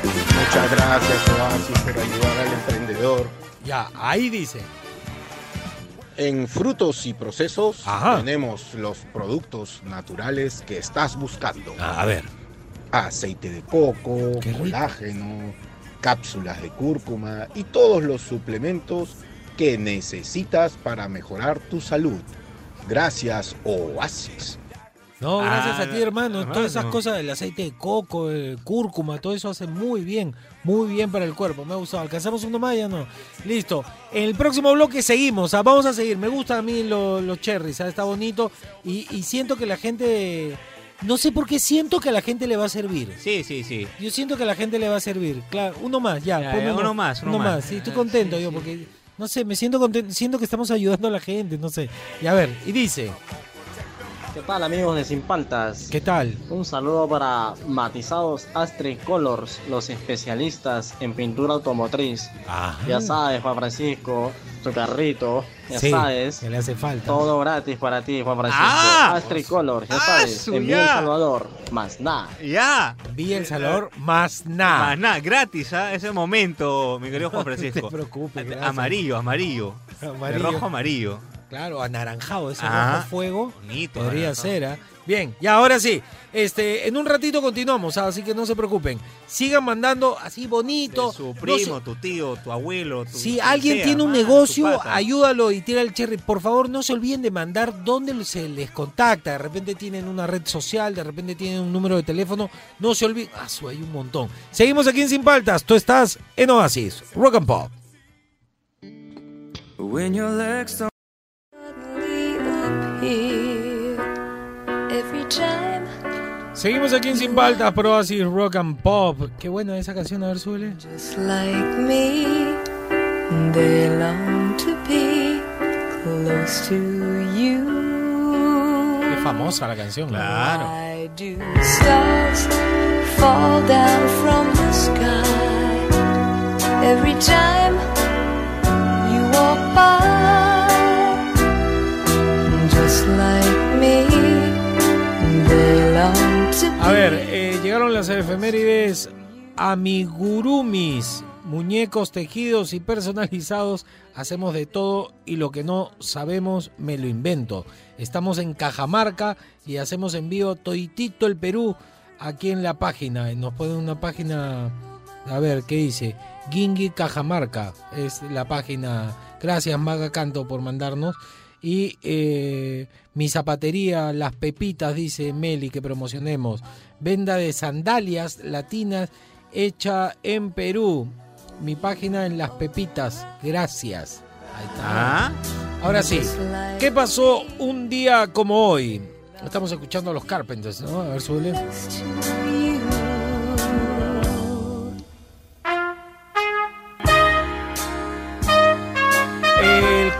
Muchas gracias Oasis por ayudar al emprendedor. Ya, ahí dice. En frutos y procesos Ajá. tenemos los productos naturales que estás buscando. A ver. Aceite de coco, Qué rico. colágeno, cápsulas de cúrcuma y todos los suplementos que necesitas para mejorar tu salud. Gracias Oasis. No, gracias Ah, a ti, hermano. hermano. Todas esas cosas, el aceite de coco, el cúrcuma, todo eso hace muy bien, muy bien para el cuerpo. Me ha gustado. ¿Alcanzamos uno más? Ya no. Listo. En el próximo bloque seguimos. ah, Vamos a seguir. Me gustan a mí lo- los cherries. ah, Está bonito. Y, y siento que la gente. No sé por qué siento que a la gente le va a servir. Sí, sí, sí. Yo siento que a la gente le va a servir. Claro, uno más, ya. Uno más, uno más. Sí, estoy contento yo porque. No sé, me siento contento. Siento que estamos ayudando a la gente, no sé. Y a ver, y dice. ¿Qué tal amigos de Sin Paltas? ¿Qué tal? Un saludo para Matizados Astrid Colors, los especialistas en pintura automotriz. Ya sabes, Juan Francisco, tu carrito, ya Sí, sabes. que le hace falta. Todo gratis para ti, Juan Francisco. ¡Ah! Astrid Colors, ya ¡Ah, sabes. su En Vía El! Salvador, más nada. Ya. Vía El Salvador, más nada. Más nada, gratis, ¿ah? Ese momento, mi querido Juan *laughs* Francisco. No te preocupes, gracias. Amarillo, amarillo. Amarillo. De rojo amarillo. Claro, anaranjado, ese Ah, rojo fuego. bonito, Podría anaranjado. ser, ¿ah? Bien, y ahora sí. Este, en un ratito continuamos, ¿ah? así que no se preocupen. Sigan mandando así bonito. Su No primo, tu tío, tu abuelo. Tu, Si alguien sea, tiene un más, negocio, ayúdalo y tira el cherry. Por favor, no se olviden de mandar dónde se les contacta. De repente tienen una red social, de repente tienen un número de teléfono. No se olviden. Ah, su, hay un montón. Seguimos aquí en Sin Paltas. Tú estás en Oasis, Rock and Pop. When your legs Seguimos aquí en Sin Paltas, Oasis, Rock and Pop. Qué buena esa canción, a ver, súbele. just like me they long to be close to you Qué famosa la canción. Why do stars fall down from the sky every time you walk by A ver, eh, llegaron las efemérides amigurumis, muñecos tejidos y personalizados. Hacemos de todo y lo que no sabemos me lo invento. Estamos en Cajamarca y hacemos envío toditito el Perú aquí en la página. Nos ponen una página, a ver, ¿qué dice? Gingi Cajamarca es la página. Gracias Maga Canto por mandarnos. Y eh, mi zapatería, las pepitas, dice Meli, que promocionemos. Venda de sandalias latinas hecha en Perú. Mi página en las pepitas. Gracias. Ahí está. Ah. Ahora sí. ¿Qué pasó un día como hoy? Estamos escuchando a los Carpenters, ¿no? A ver, súbele.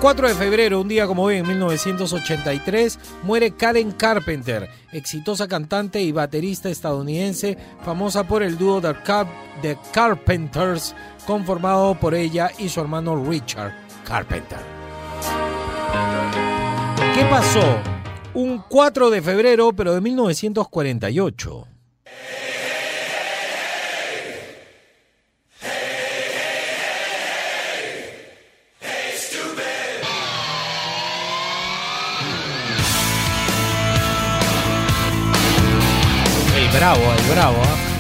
4 de febrero, un día como hoy, en 1983, muere Karen Carpenter, exitosa cantante y baterista estadounidense, famosa por el dúo The, Car- The Carpenters, conformado por ella y su hermano Richard Carpenter. ¿Qué pasó? Un 4 de febrero, pero de 1948. Bravo, el bravo. ¿ah?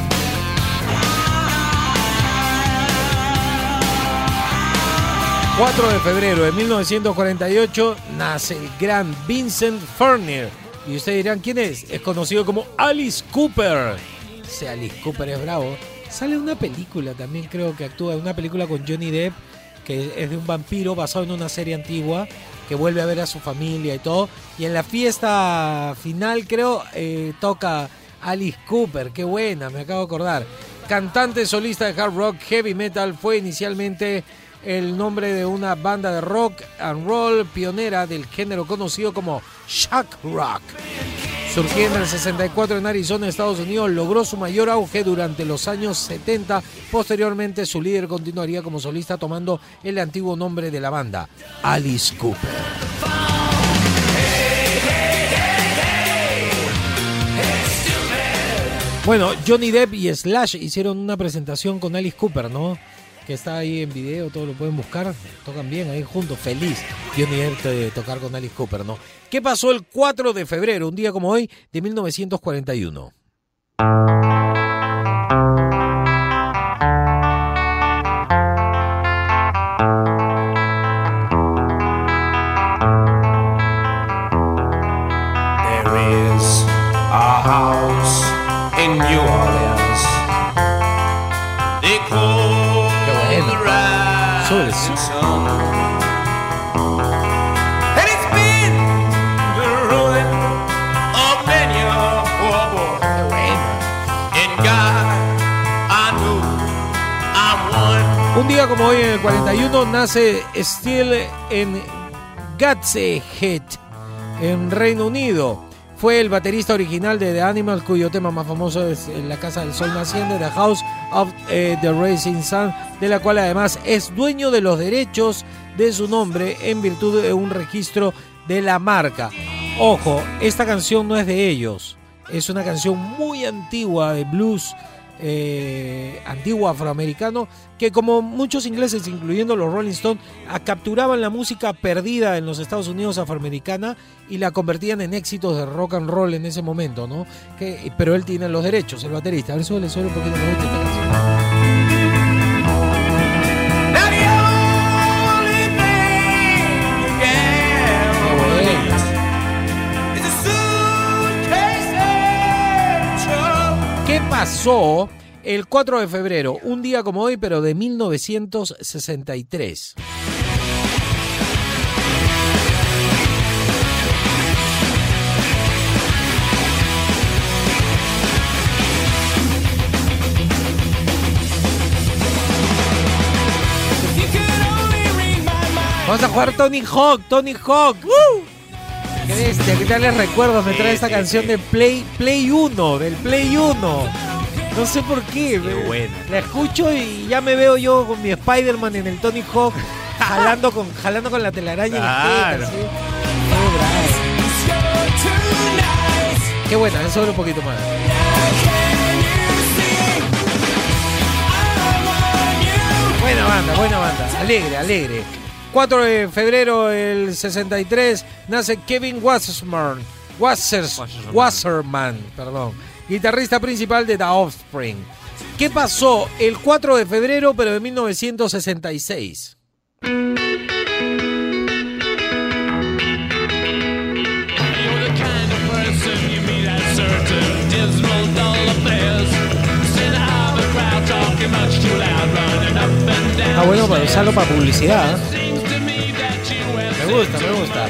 ...4 de febrero de 1948... ...nace el gran Vincent Furnier... ...y ustedes dirán quién es... ...es conocido como Alice Cooper... Ese Alice Cooper es bravo... ...sale una película también creo que actúa... ...una película con Johnny Depp... ...que es de un vampiro basado en una serie antigua... ...que vuelve a ver a su familia y todo... ...y en la fiesta final creo... eh, ...toca Alice Cooper... ...qué buena, me acabo de acordar... Cantante solista de hard rock heavy metal... ...fue inicialmente el nombre de una banda de rock and roll pionera del género conocido como shock rock. Surgiendo en el 64 en Arizona, Estados Unidos, logró su mayor auge durante los años 70. Posteriormente, su líder continuaría como solista tomando el antiguo nombre de la banda, Alice Cooper. Bueno, Johnny Depp y Slash hicieron una presentación con Alice Cooper, ¿no? Que está ahí en video, todos lo pueden buscar. Tocan bien ahí juntos, feliz. Johnny Depp de tocar con Alice Cooper, ¿no? ¿Qué pasó el 4 de febrero, un día como hoy, de 1941? Nace Steele en Gateshead, en Reino Unido. Fue el baterista original de The Animals, cuyo tema más famoso es en La Casa del Sol Naciente, The House of eh, the Rising Sun, de la cual además es dueño de los derechos de su nombre en virtud de un registro de la marca. Ojo, esta canción no es de ellos, es una canción muy antigua de blues eh, antiguo afroamericano que como muchos ingleses, incluyendo los Rolling Stones, a- capturaban la música perdida en los Estados Unidos afroamericana y la convertían en éxitos de rock and roll en ese momento, ¿no? Que, pero él tiene los derechos, el baterista. A ver, suele, suele un poquito pasó el 4 de febrero? Un día como hoy, pero de 1963. Vamos a jugar Tony Hawk, Tony Hawk. Qué bestia, qué tales recuerdos me trae esta canción de Play, Play 1, del Play 1. No sé por qué. buena. La escucho y ya me veo yo con mi Spider-Man en el Tony Hawk, *laughs* jalando con, jalando con la telaraña Claro. en la jeta, ¿sí? Qué buena, eso un poquito más. Buena banda, buena banda. Alegre, alegre. 4 de febrero del 63 nace Kevin Wasserman. Wassers, Wasserman, perdón. Guitarrista principal de The Offspring. ¿Qué pasó el 4 de febrero pero de 1966? Ah, bueno, para usarlo para publicidad. ¿eh? Gusta, me gusta.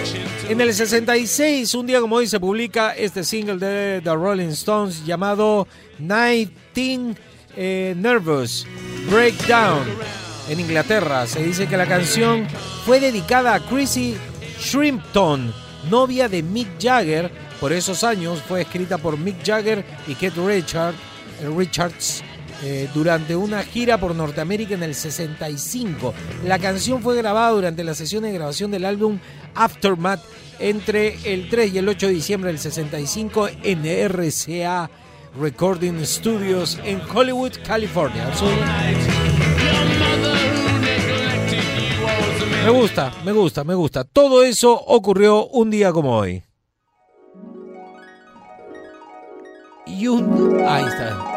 En el 66, un día como hoy, se publica este single de The Rolling Stones llamado 19 eh, Nervous Breakdown. en Inglaterra. Se dice que la canción fue dedicada a Chrissy Shrimpton, novia de Mick Jagger. Por esos años fue escrita por Mick Jagger y Richard, eh, Richards eh, durante una gira por Norteamérica en el 65. La canción fue grabada durante la sesión de grabación del álbum Aftermath entre el 3 y el 8 de diciembre del 65 en RCA Recording Studios en Hollywood, California. Me gusta, me gusta, me gusta. Todo eso ocurrió un día como hoy. Y un, ahí está.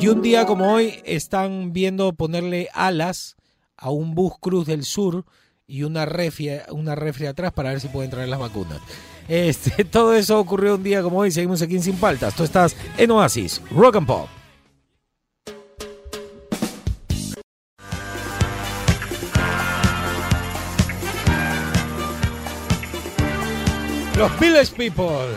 Y un día como hoy están viendo ponerle alas a un bus Cruz del Sur y una refri, una refri atrás para ver si pueden traer las vacunas. Este, *laughs* todo eso ocurrió un día como hoy. Seguimos aquí en Sin Paltas. Tú estás en Oasis, Rock and Pop. Los Village People,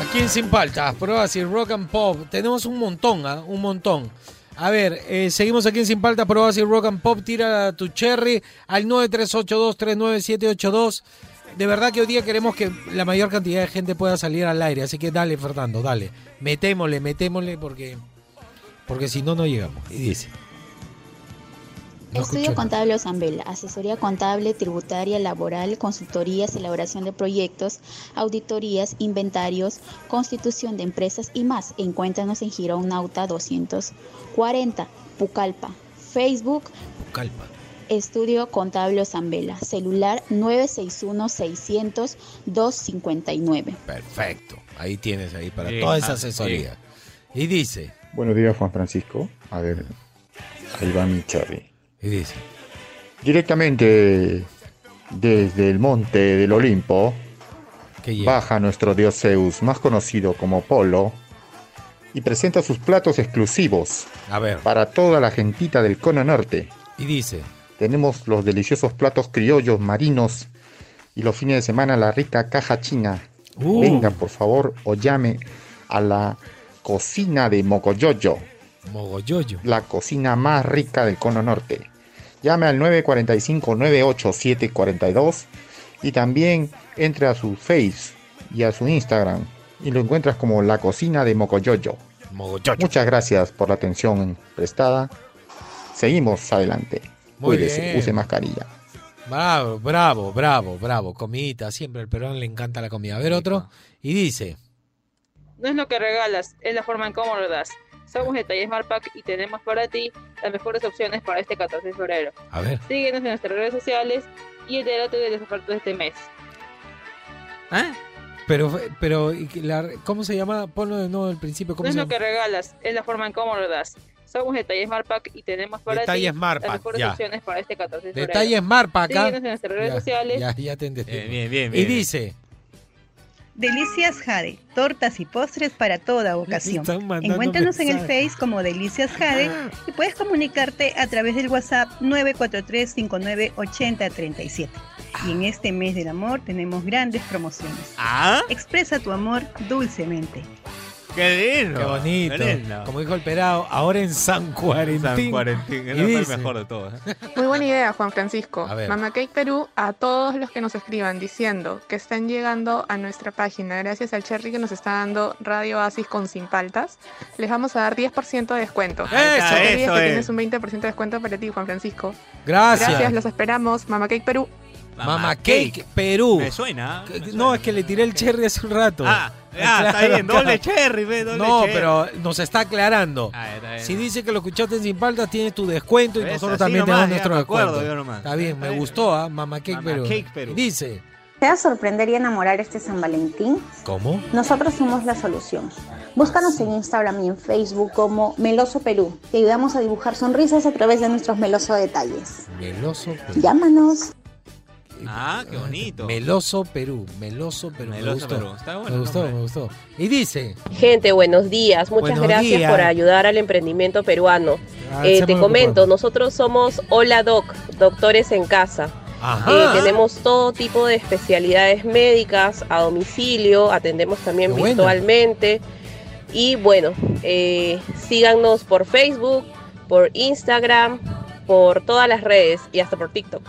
aquí en Sin Paltas, pruebas y rock and pop. Tenemos un montón, ¿ah? un montón. A ver, eh, seguimos aquí en Sin Paltas, pruebas y rock and pop. Tira tu cherry al 938239782. De verdad que hoy día queremos que la mayor cantidad de gente pueda salir al aire. Así que dale, Fernando, dale. Metémosle, metémosle porque, porque si no, no llegamos. Y dice. No Estudio. Contable Osambel, asesoría contable, tributaria, laboral, consultorías, elaboración de proyectos, auditorías, inventarios, constitución de empresas y más. Encuéntranos en Girón Nauta 240, Pucallpa. Facebook, Calma. Estudio Contable Osambela, celular 961-600-259. Perfecto. Ahí tienes ahí para Sí, toda esa ah, asesoría. Y dice. Buenos días, Juan Francisco. A ver, ahí va mi cherry. Y dice. Directamente desde el monte del Olimpo, baja nuestro dios Zeus, más conocido como Polo, y presenta sus platos exclusivos A ver. para toda la gentita del cono norte. Y dice. Tenemos los deliciosos platos criollos marinos y los fines de semana la rica caja china. Uh. Venga, por favor, o llame a la cocina de Mocoyoyo. Mogoyoyo. La cocina más rica del cono norte. Llame al 945-98742 y también entre a su Face y a su Instagram y lo encuentras como la cocina de Mocoyoyo. Mogoyoyo. Muchas gracias por la atención prestada. Seguimos adelante. Muy Cuídese, bien. use mascarilla. Bravo, bravo, bravo, bravo. Comidita, siempre al peruano le encanta la comida. A ver otro. Y dice. No es lo que regalas, es la forma en cómo lo das. Somos de Talles Marpac y tenemos para ti las mejores opciones para este 14 de febrero. A ver. Síguenos en nuestras redes sociales y entérate de las ofertas de este mes. Pero, pero, ¿y que la- ¿cómo se llama? Ponlo de nuevo al principio. No ¿Cómo es se lo que regalas, es la forma en cómo lo das. Somos de Talles Marpac y tenemos para Detalles ti Marpac, las mejores ya. opciones para este 14 de febrero. Detalles Marpac. ¿ah? Síguenos en nuestras redes Ya, sociales. Ya, ya te entendí. bien, bien, Y bien. dice. Delicias Jade, tortas y postres para toda ocasión. Encuéntranos en el. Face como Delicias Jade y puedes comunicarte a través del WhatsApp 943-598037. Y en este mes del amor tenemos grandes promociones. ¿Ah? Expresa tu amor dulcemente. Qué lindo. Qué bonito. Qué lindo. Como dijo el Perao, ahora en San Cuarentín. San Cuarentín, fue el dice, mejor de todos. ¿eh? Muy buena idea, Juan Francisco. A ver. Mama Cake Perú, a todos los que nos escriban diciendo que están llegando a nuestra página gracias al cherry que nos está dando Radio Oasis con Sin Paltas, les vamos a dar 10% de descuento. Eso, No te olvides eso que es. tienes un 20% de descuento para ti, Juan Francisco. Gracias. Gracias, los esperamos. Mama Cake Perú. Mama Cake, Perú. Me suena. Que- No, es que le tiré el cherry hace un rato. Ah, ah, está bien, doble cherry, ve, doble No, cherry. pero nos está aclarando. Ah, está bien. Si dice que lo escuchaste en Sin Paltas, tienes tu descuento y ¿Ves? nosotros Así también nomás, tenemos nuestro descuento. yo nomás. Está bien, me gustó, ¿ah? Mama Cake Mama Perú. Cake Perú. Dice, ¿Te va a sorprender y enamorar este San Valentín? ¿cómo? Nosotros somos la solución. Búscanos en Instagram y en Facebook como Meloso Perú. Te ayudamos a dibujar sonrisas a través de nuestros meloso detalles. Meloso Perú. Llámanos. Ah, qué bonito. Meloso Perú, Meloso Perú. me Meloso gustó. Perú. Está bueno me gustó, nombre. me gustó. Y dice, Gente, buenos días. Muchas Buenos gracias días. por ayudar al emprendimiento peruano. Ah, Eh, te comento, nosotros somos Hola Doc, doctores en casa. Ajá. Eh, tenemos todo tipo de especialidades médicas a domicilio, atendemos también Qué virtualmente. Y bueno, eh, síganos por Facebook, por Instagram por todas las redes y hasta por TikTok.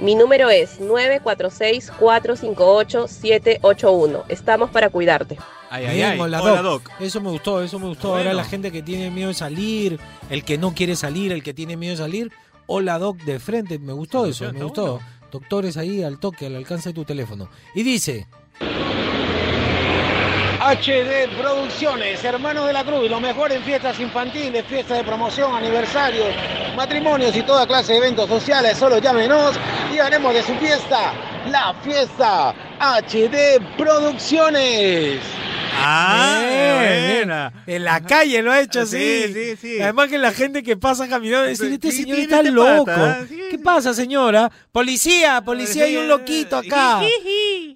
Mi número es 946-458-781. Estamos para cuidarte. Ay, ay, ay. hola, Hola, Doc. Doc. Eso me gustó, eso me gustó. Bueno. Ahora la gente que tiene miedo de salir, el que no quiere salir, el que tiene miedo de salir. Hola, Doc, de frente. Me gustó eso, me gustó. Doctores ahí al toque, al alcance de tu teléfono. Y dice, HD Producciones, hermanos de la Cruz, lo mejor en fiestas infantiles, fiestas de promoción, aniversarios, matrimonios y toda clase de eventos sociales. Solo llámenos y haremos de su fiesta la fiesta HD Producciones. Ah, buena. en la calle lo ha hecho así. Sí, sí, sí. Además que la gente que pasa caminando dice, este ¿Qué señor está este loco. pata? ¿Qué pasa, señora? Policía, policía, hay un loquito acá.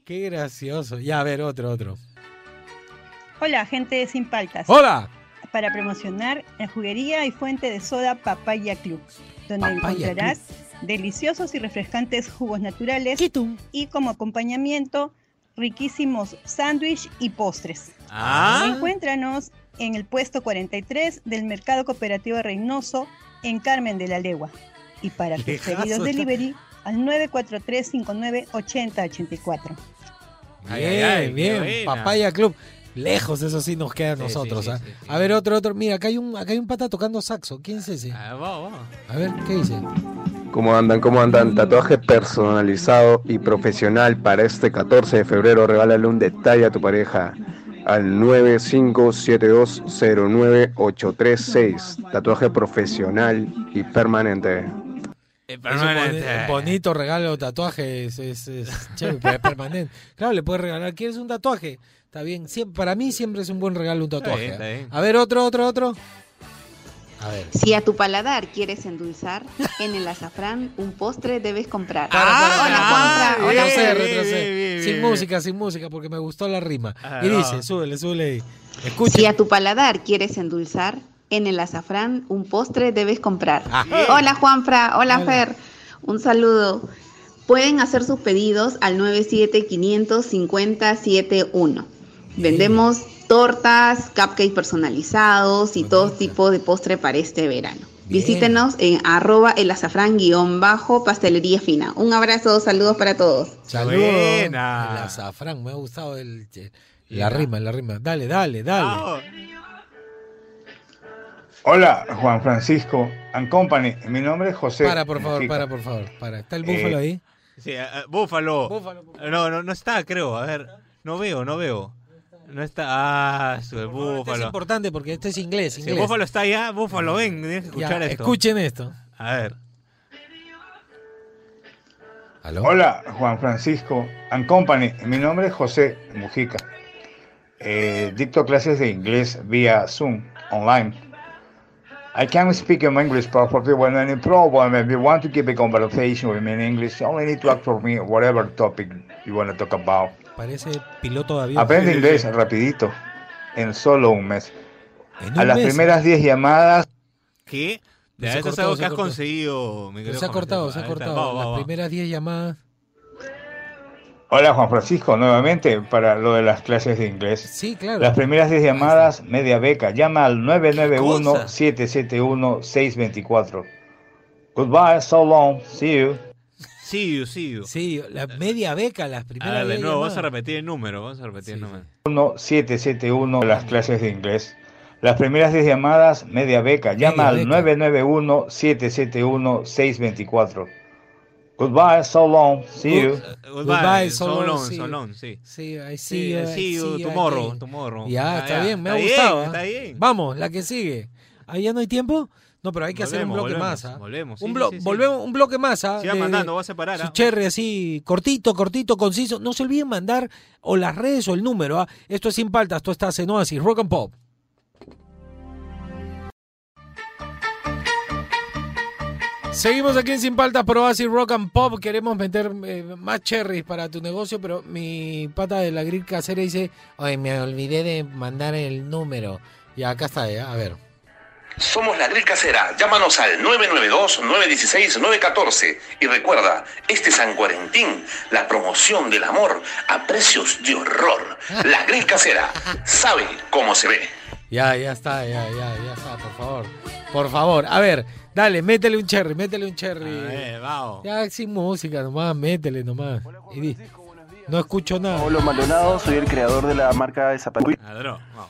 Qué gracioso. Ya, a ver, otro, otro. Hola, gente de Sin Paltas. Hola. Para promocionar la juguería y fuente de soda Papaya Club, donde Papaya encontrarás deliciosos y refrescantes jugos naturales y como acompañamiento riquísimos sándwich y postres. Ah. Encuéntranos en el puesto 43 del Mercado Cooperativo Reynoso en Carmen de la Legua. Y para tus pedidos delivery al 943-59-8084. Ay, bien, ay, ay, qué bien. buena. Papaya Club. Lejos, eso sí nos queda a nosotros. sí, ¿ah? sí, sí. A ver, otro, otro. Mira, acá hay un, acá hay un pata tocando saxo. ¿Quién es ese? Ah, vamos, vamos. A ver, ¿qué dice? ¿Cómo andan? ¿Cómo andan? Tatuaje personalizado y profesional para este 14 de febrero. Regálale un detalle a tu pareja al 957209836. Tatuaje profesional y permanente. Es un bonito regalo, tatuaje, es, es, es chévere, pero es permanente. Claro, le puedes regalar. ¿Quieres un tatuaje? Está bien. Siempre, para mí siempre es un buen regalo un tatuaje. bien, está ¿eh? bien. A ver, otro, otro, otro. A ver. Si a tu paladar quieres endulzar, en el azafrán un postre debes comprar. Ah, hola, Juanfra. Hola, Retrocede, Fer. retrocede. Sin música, sin música, porque me gustó la rima. Ah, y no. dice, súbele, súbele ahí. Escucha. Si a tu paladar quieres endulzar, en el azafrán un postre debes comprar. Ah. Hola Juanfra, hola, Hola. Fer. Un saludo. Pueden hacer sus pedidos al 9755071. Vendemos tortas, cupcakes personalizados y todo tipo de postre para este verano. Bien. Visítenos en arroba el azafrán guion bajo pastelería fina. Un abrazo, saludos para todos. Saludos. Buena. El azafrán, me ha gustado el, la rima, la rima. Dale, dale, dale. Hola, Juan Francisco and Company. Mi nombre es José. Para, por favor, para, por favor. Para. ¿Está el Eh, búfalo ahí? Sí, eh, eh, búfalo. No, no, no está, creo. A ver, no veo, no veo. No está. Ah, su el Este es búfalo. importante porque este es inglés. Si inglés. el búfalo está allá, búfalo, ven, tienes que escuchar Ya, esto. Escuchen esto. A ver. Hola, Juan Francisco and Company. Mi nombre es José Mujica. Eh, dicto clases de inglés vía Zoom, online. I can speak in English perfectly without any problem. If you want to keep a conversation with me in English, you only need to ask for me whatever topic you want to talk about. Parece piloto de avión. Aprende inglés rapidito, en solo un mes. En A un las mes. primeras 10 llamadas ¿Qué? Ha esto es cortado, algo se que ha has cortado. conseguido. mi Se ha cortado, se ha cortado. va, va, Las va. primeras 10 llamadas. Hola Juan Francisco, nuevamente para lo de las clases de inglés. Sí, claro. Las primeras 10 llamadas, media beca. Llama al 991-771-624. Goodbye, so long, see you. See see you. Sí, la media beca, las A primeras ver, de 10 nuevo, vamos a repetir el número. Vamos a repetir el número. 1771 las clases de inglés. Las primeras 10 llamadas, media beca. Llama al 991-771-624. Goodbye, so long, see you. Goodbye, so so long, long, sí. so long, sí. Sí, I Sí, see you, I see you see you tomorrow, tomorrow. Ya, Ah, está ya. bien, me Está ha bien, gustado. está ¿ah? bien. Vamos, la que sigue. Ahí ya no hay tiempo. No, pero hay que hacer un bloque volvemos, más. ¿ah? volvemos, un sí, blo- sí, sí. volvemos, un bloque más. ¿ah? Sigan mandando, voy a separar, Su ¿ah? cherry así, cortito, cortito, conciso. No se olviden mandar o las redes o el número. ¿ah? Esto es sin paltas, esto está en Oasis, Rock and Pop. Seguimos aquí en Sin Paltas por Oasis Rock and Pop. Queremos meter eh, más cherries para tu negocio, pero mi pata de la grill casera dice, oye, me olvidé de mandar el número. Y acá está, eh, a ver. Somos la Grill Casera. Llámanos al 992-916-914. Y recuerda, este San Valentín, la promoción del amor a precios de horror. *laughs* La Grill Casera sabe cómo se ve. Ya, ya está, ya, ya, ya está, por favor. Por favor, a ver, dale, métele un cherry, métele un cherry. vamos. Ya sin música nomás, métele nomás. Y di- no escucho nada. Pablo Maldonado, soy el creador de la marca de zapatillas.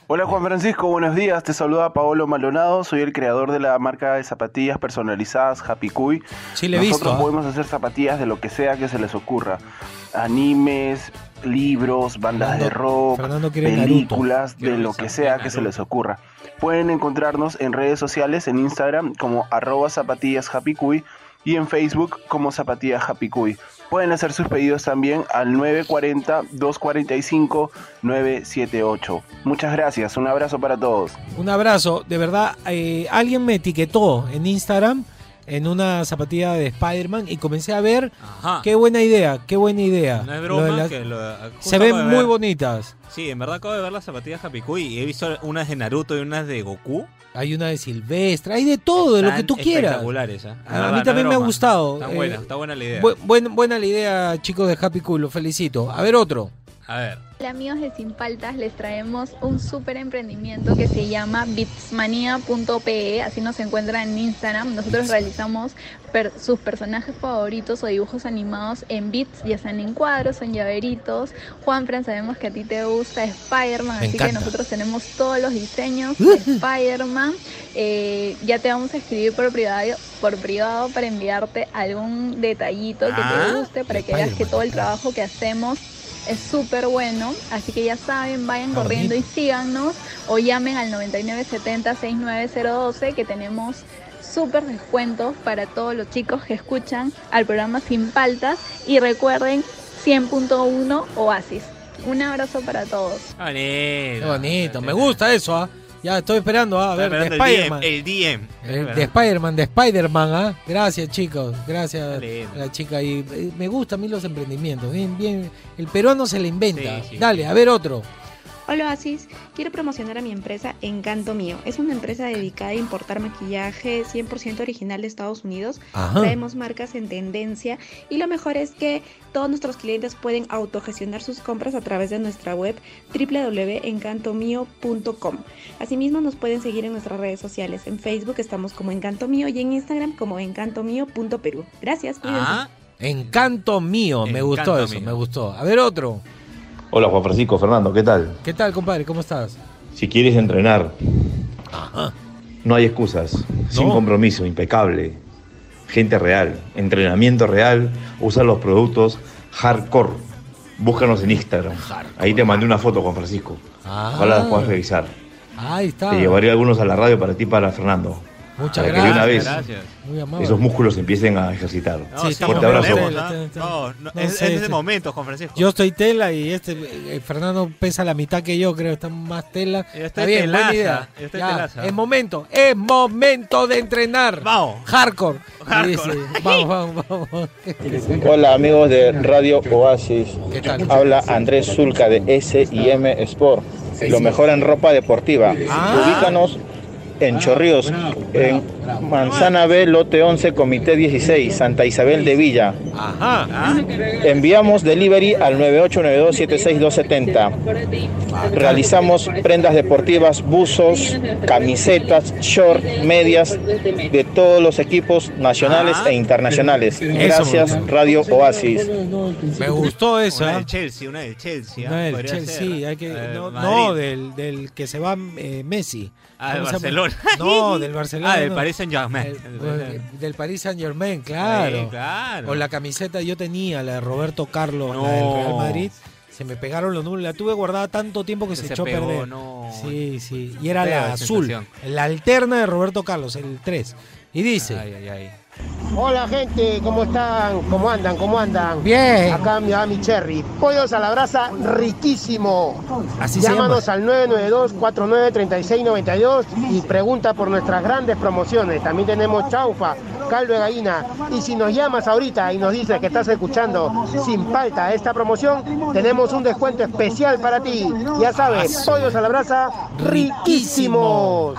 Hola Juan Francisco, buenos días. Te saluda Paolo Maldonado, soy el creador de la marca de zapatillas personalizadas Happy Cuy. Sí, le he Nosotros visto, ¿ah? podemos hacer zapatillas de lo que sea que se les ocurra. Animes, libros, bandas de rock, películas, Naruto. de lo que sea que se les ocurra. Pueden encontrarnos en redes sociales, en Instagram como arroba zapatillas Happy Cuy y en Facebook como zapatillas Happy Cuy. Pueden hacer sus pedidos también al 940-245-978. Muchas gracias, un abrazo para todos. Un abrazo, de verdad, eh, alguien me etiquetó en Instagram en una zapatilla de Spider-Man y comencé a ver Ajá. qué buena idea, qué buena idea. No es Lo broma las- que lo- justo se ven muy ver. bonitas. Sí, en verdad acabo de ver las zapatillas Happy Cuy y he visto unas de Naruto y unas de Goku. Hay una de Silvestre, hay de todo, de lo que tú quieras. espectaculares, ¿eh? A mí no también me ha gustado. Está eh, buena, está buena la idea. bu- buen- buena la idea, chicos de Happy Cool, lo felicito. A ver otro. A ver. Hola amigos de Sin Paltas, les traemos un súper emprendimiento que se llama bitsmania.pe, así nos encuentran en Instagram. Nosotros realizamos per- sus personajes favoritos o dibujos animados en bits, ya sean en cuadros en llaveritos. Juanfran, sabemos que a ti te gusta Spider-Man, así encanta. que nosotros tenemos todos los diseños de Spider-Man. Eh, ya te vamos a escribir por privado, por privado para enviarte algún detallito que Ah, te guste, para que veas que todo el trabajo que hacemos es súper bueno, así que ya saben, vayan corriendo y síganos o llamen al 9970-69012 que tenemos súper descuentos para todos los chicos que escuchan al programa Sin Paltas y recuerden 100.1 Oasis. Un abrazo para todos. Bonito. Qué bonito, me gusta eso, ¿ah? Ya estoy esperando, ¿ah? a ver, de el Spider-Man. DM, el DM. Eh, de Spider-Man, de Spider-Man, ¿ah? Gracias, chicos. Gracias a la chica. Y eh, me gustan a mí los emprendimientos. Bien, bien. El peruano se le inventa. Sí, sí, Dale, a ver otro. Hola Oasis, quiero promocionar a mi empresa Encanto Mío. Es una empresa dedicada a importar maquillaje 100% original de Estados Unidos. Ajá. Traemos marcas en tendencia y lo mejor es que todos nuestros clientes pueden autogestionar sus compras a través de nuestra web www.encantomio.com. Asimismo nos pueden seguir en nuestras redes sociales. En Facebook estamos como Encanto Mío y en Instagram como encantomio.perú. Gracias, cuídense. Ah, encanto mío. me gustó Encanto eso, mío. me gustó. A ver otro. Hola Juan Francisco, Fernando, ¿qué tal? ¿Qué tal, compadre? ¿Cómo estás? Si quieres entrenar, no hay excusas, sin compromiso, impecable, gente real, entrenamiento real, usa los productos hardcore. Búscanos en Instagram. Ahí te mandé una foto, Juan Francisco. Ah. Ojalá las puedas revisar. Ahí está. Te llevaré algunos a la radio para ti para Fernando. Muchas para que de una vez gracias. Muy amable. esos músculos empiecen a ejercitar. No, sí, Fuerte no, abrazo. no, Tela, no, tela. no, no, No es, sé, es de sí. momento, Juan Francisco. Yo estoy tela y este eh, Fernando pesa la mitad que yo, creo. Está más tela. Yo estoy Está bien, telaza, buena idea. yo estoy Ya, telaza. es momento, es momento de entrenar. Vamos. Hardcore. Hardcore. Y dice, vamos, vamos, vamos. Hola amigos de Radio Oasis. ¿Qué tal? Habla Andrés Zulca de S&M Sport. Lo mejor en ropa deportiva. Ah. Ubícanos en Chorrillos, en Manzana B, lote 11, comité 16, Santa Isabel de Villa. Ajá. Enviamos delivery al 9892-76270. Realizamos prendas deportivas, buzos, camisetas, short, medias de todos los equipos nacionales e internacionales. Gracias, Radio Oasis. Me gustó eso, Una del Chelsea, una del Chelsea. No, ¿ah? del Chelsea, hay que, Eh, no, del, del que se va eh, Messi. Ah, del. Barcelona. *laughs* No, del Barcelona. Ah, del. Paris Saint-Germain. El- El- el- del Paris Saint Germain, claro. Sí, claro. O la camiseta yo tenía, la de Roberto Carlos, la del Real. Madrid. Se me pegaron los números, la tuve guardada tanto tiempo que se, Se echó pegó, a perder. no. Sí, sí. Y era la azul, la alterna de Roberto Carlos, el 3. Y dice, Ay, ay, ay. Hola gente, ¿cómo están? ¿Cómo andan? ¿Cómo andan? Bien. Acá mi mi Cherry. Pollos a la brasa riquísimo. Así se Llámanos al 992-493692 y pregunta por nuestras grandes promociones. También tenemos chaufa, caldo de gallina. Y si nos llamas ahorita y nos dices que estás escuchando sin falta esta promoción, tenemos un descuento especial para ti. Ya sabes, pollos a la brasa riquísimos.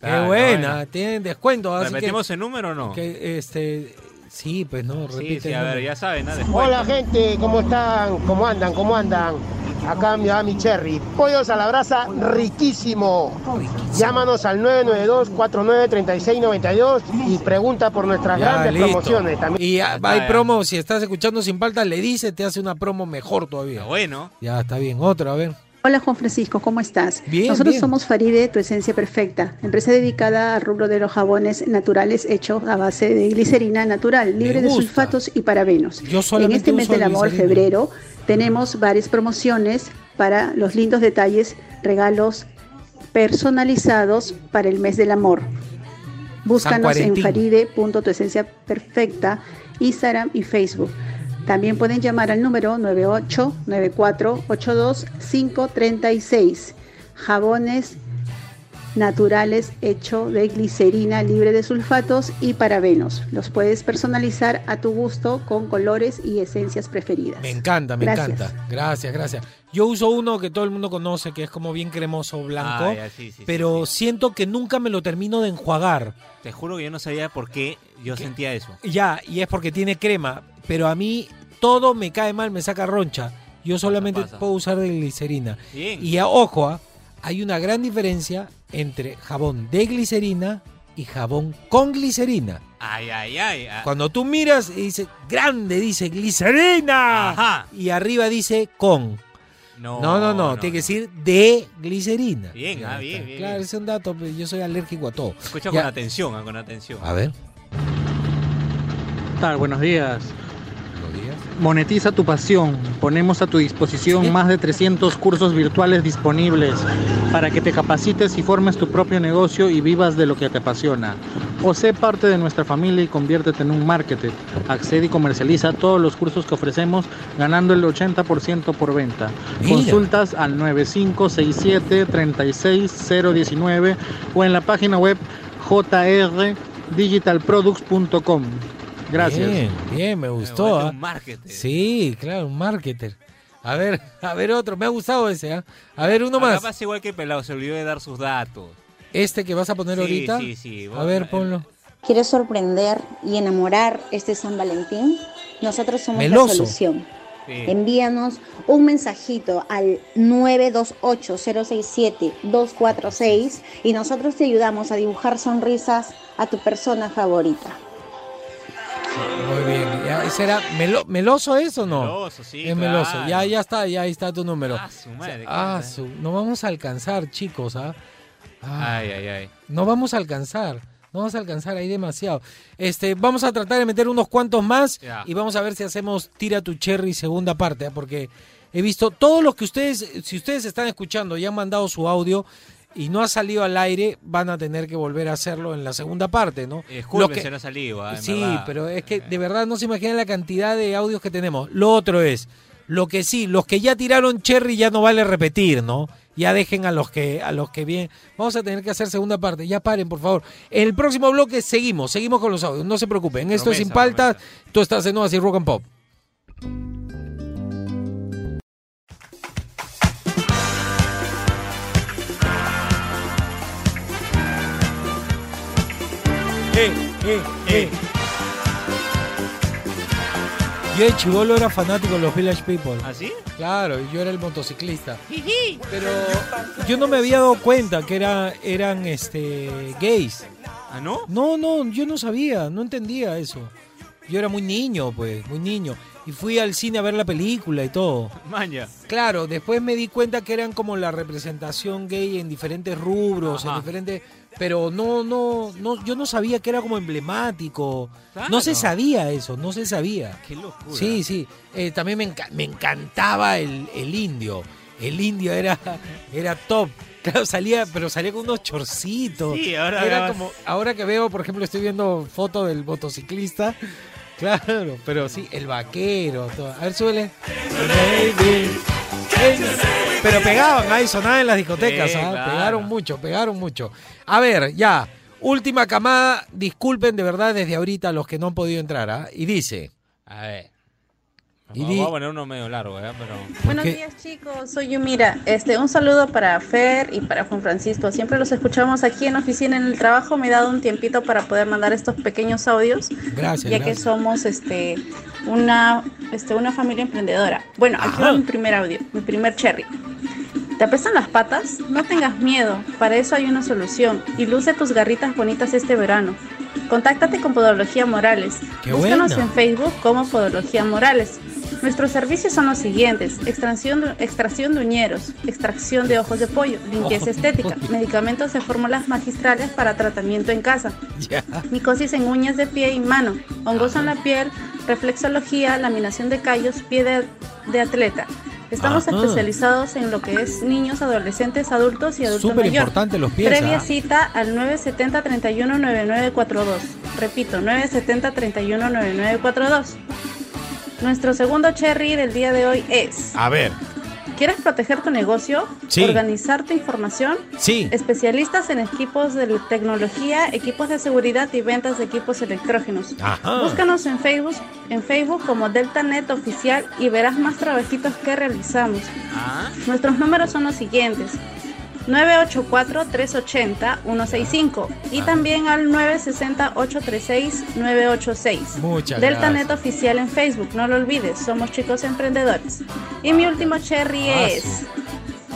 Qué Ah, buena, tienen descuento. Así ¿Repetimos que, el número o no? que, este, sí, pues no, repite. Sí, sí, a ver, ya saben. Hola gente, ¿cómo están? ¿Cómo andan? ¿Cómo andan? Acá mi mi cherry. Pollos a la brasa, riquísimo. Llámanos al 992-493692 y pregunta por nuestras Ya, grandes listo. promociones. También. Y ah, hay promo, si estás escuchando sin falta, le dice, te hace una promo mejor todavía. Bueno. Ya, está bien. Otra, a ver. Hola Juan Francisco, ¿cómo estás? Bien, Nosotros bien. somos Faride, tu esencia perfecta, empresa dedicada al rubro de los jabones naturales hechos a base de glicerina natural, libre de sulfatos y parabenos. Yo en este mes del amor, glicerina. febrero, tenemos varias promociones para los lindos detalles, regalos personalizados para el mes del amor. Búscanos en Valentín. faride.tuesencia perfecta, Instagram y Facebook. También pueden llamar al número 9894825536. Jabones naturales hecho de glicerina libre de sulfatos y parabenos. Los puedes personalizar a tu gusto con colores y esencias preferidas. Me encanta, me Gracias. encanta. Gracias, gracias. Yo uso uno que todo el mundo conoce, que es como bien cremoso blanco, Ah, ya, sí, sí, sí, pero siento que nunca me lo termino de enjuagar. Te juro que yo no sabía por qué yo sentía eso. Ya, y es porque tiene crema, pero a mí todo me cae mal, me saca roncha. Yo solamente puedo usar de glicerina. Bien. Y a- ojo, ah, hay una gran diferencia entre jabón de glicerina y jabón con glicerina. Ay, ay, ay. ah, Cuando tú miras y dice grande, dice glicerina. Ajá. Y arriba dice con. No, No, no, no, tiene que decir de glicerina. Bien, ah, bien, bien, Claro, es un dato, pero yo soy alérgico a todo. Escucha Ya. con atención, ah, con atención. A ver. ¿Qué tal? Buenos días. Monetiza tu pasión. Ponemos a tu disposición más de 300 cursos virtuales disponibles para que te capacites y formes tu propio negocio y vivas de lo que te apasiona. O sé parte de nuestra familia y conviértete en un marketer. Accede y comercializa todos los cursos que ofrecemos ganando el 80% por venta. Mira. Consultas al 9567-36019 o en la página web jrdigitalproducts.com. Gracias. Bien, bien, me gustó. ah. un marketer. Sí, claro, un marketer. A ver, *laughs* a ver otro. Me ha gustado ese, ¿ah? A ver, uno Acá más. pasa igual que Pelado, se olvidó de dar sus datos. Este que vas a poner Sí, ahorita. sí, sí. A ver, ponlo. ¿Quieres sorprender y enamorar este San Valentín? Nosotros somos Meloso. la solución. Sí. Envíanos un mensajito al 928-067-246 y nosotros te ayudamos a dibujar sonrisas a tu persona favorita. Muy bien. Ya, ¿ese era melo- meloso eso o no? Meloso, sí, Es meloso. Ya, ya está, ya ahí está tu número. Ah, su madre, Ah, su- no vamos a alcanzar, chicos, ¿ah? Ah, Ay, ay, ay. No vamos a alcanzar. No vamos a alcanzar, hay demasiado. Este, vamos a tratar de meter unos cuantos más y vamos a ver si hacemos Tira tu Cherry segunda parte, porque he visto todos los que ustedes, si ustedes están escuchando y han mandado su audio y no ha salido al aire, van a tener que volver a hacerlo en la segunda parte, ¿no? Disculpen Lo que- si no ha salido, ah, Sí, verdad. pero es que de verdad no se imaginan la cantidad de audios que tenemos. Lo otro es, lo que sí, los que ya tiraron Cherry ya no vale repetir, ¿no? Ya dejen a los que a los que bien. Vamos a tener que hacer segunda parte. Ya paren, por favor. En el próximo bloque seguimos, seguimos con los audios. No se preocupen. Esto es sin paltas. Tú estás en Nuevas y Rock and Pop. Eh, eh, eh. Yo de chivolo era fanático de los Village People. ¿Ah, sí? Claro, yo era el motociclista. Pero yo no me había dado cuenta que era, eran este gays. ¿Ah, no? No, no, yo no sabía, no entendía eso. Yo era muy niño, pues, muy niño. Y fui al cine a ver la película y todo. Maña. Claro, después me di cuenta que eran como la representación gay en diferentes rubros, en diferentes... Pero no, no, no, yo no sabía que era como emblemático. Claro. No se sabía eso, no se sabía. Qué locura. Sí, sí. Eh, también me, enca- me encantaba el, el indio. El indio era, era top. Claro, salía, pero salía con unos chorcitos. Sí, ahora era grabas- como, ahora que veo, por ejemplo, estoy viendo foto del motociclista. Claro, pero sí, el vaquero. todo. A ver, súbele. Pero pegaban ahí, sonaban en las discotecas, Sí, ¿ah? claro. pegaron mucho, pegaron mucho. A ver, ya, última camada, disculpen de verdad desde ahorita a los que no han podido entrar, ¿ah? Y dice, A ver. Y Voy di- a poner uno medio largo, ¿eh? Pero... Buenos días chicos, soy Yumira. Este, un saludo para Fer y para Juan Francisco. Siempre los escuchamos aquí en la oficina en el trabajo. Me he dado un tiempito para poder mandar estos pequeños audios, Gracias, ya que somos este una este una familia emprendedora. Bueno, aquí va mi primer audio, mi primer cherry. ¿Te apestan las patas? No tengas miedo, para eso hay una solución y luce tus garritas bonitas este verano. Contáctate con Podología Morales. ¡Qué Búscanos en Facebook como Podología Morales. Nuestros servicios son los siguientes: extracción de, extracción de uñeros, extracción de ojos de pollo, limpieza estética, medicamentos de fórmulas magistrales para tratamiento en casa, *laughs* Ya. micosis en uñas de pie y mano, hongos en la piel, reflexología, laminación de callos, pie de, de atleta. Estamos Ajá. especializados en lo que es niños, adolescentes, adultos y adultos Súper importante los pies, Previa ¿ah? cita al 970 31 9942. Repito, 970 31 9942. Nuestro segundo cherry del día de hoy es A ver. ¿Quieres proteger tu negocio? Sí. ¿Organizar tu información? Sí. Especialistas en equipos de tecnología, equipos de seguridad y ventas de equipos electrógenos. Ajá. Búscanos en Facebook, en Facebook como DeltaNet Oficial y verás más trabajitos que realizamos. Nuestros números son los siguientes. 984-380-165 y también al 960-836-986. Muchas DeltaNet gracias. Oficial en Facebook, no lo olvides, somos chicos emprendedores. Y mi último cherry Ah, es... sí.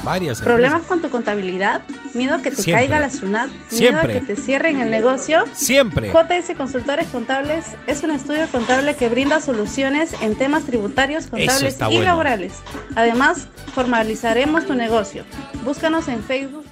Varias. ¿Problemas con tu contabilidad? ¿Miedo a que te Siempre. caiga la SUNAT? ¿Miedo a que te cierren el negocio? Siempre. JS Consultores Contables es un estudio contable que brinda soluciones en temas tributarios, contables y bueno. laborales. Además, formalizaremos tu negocio. Búscanos en Facebook.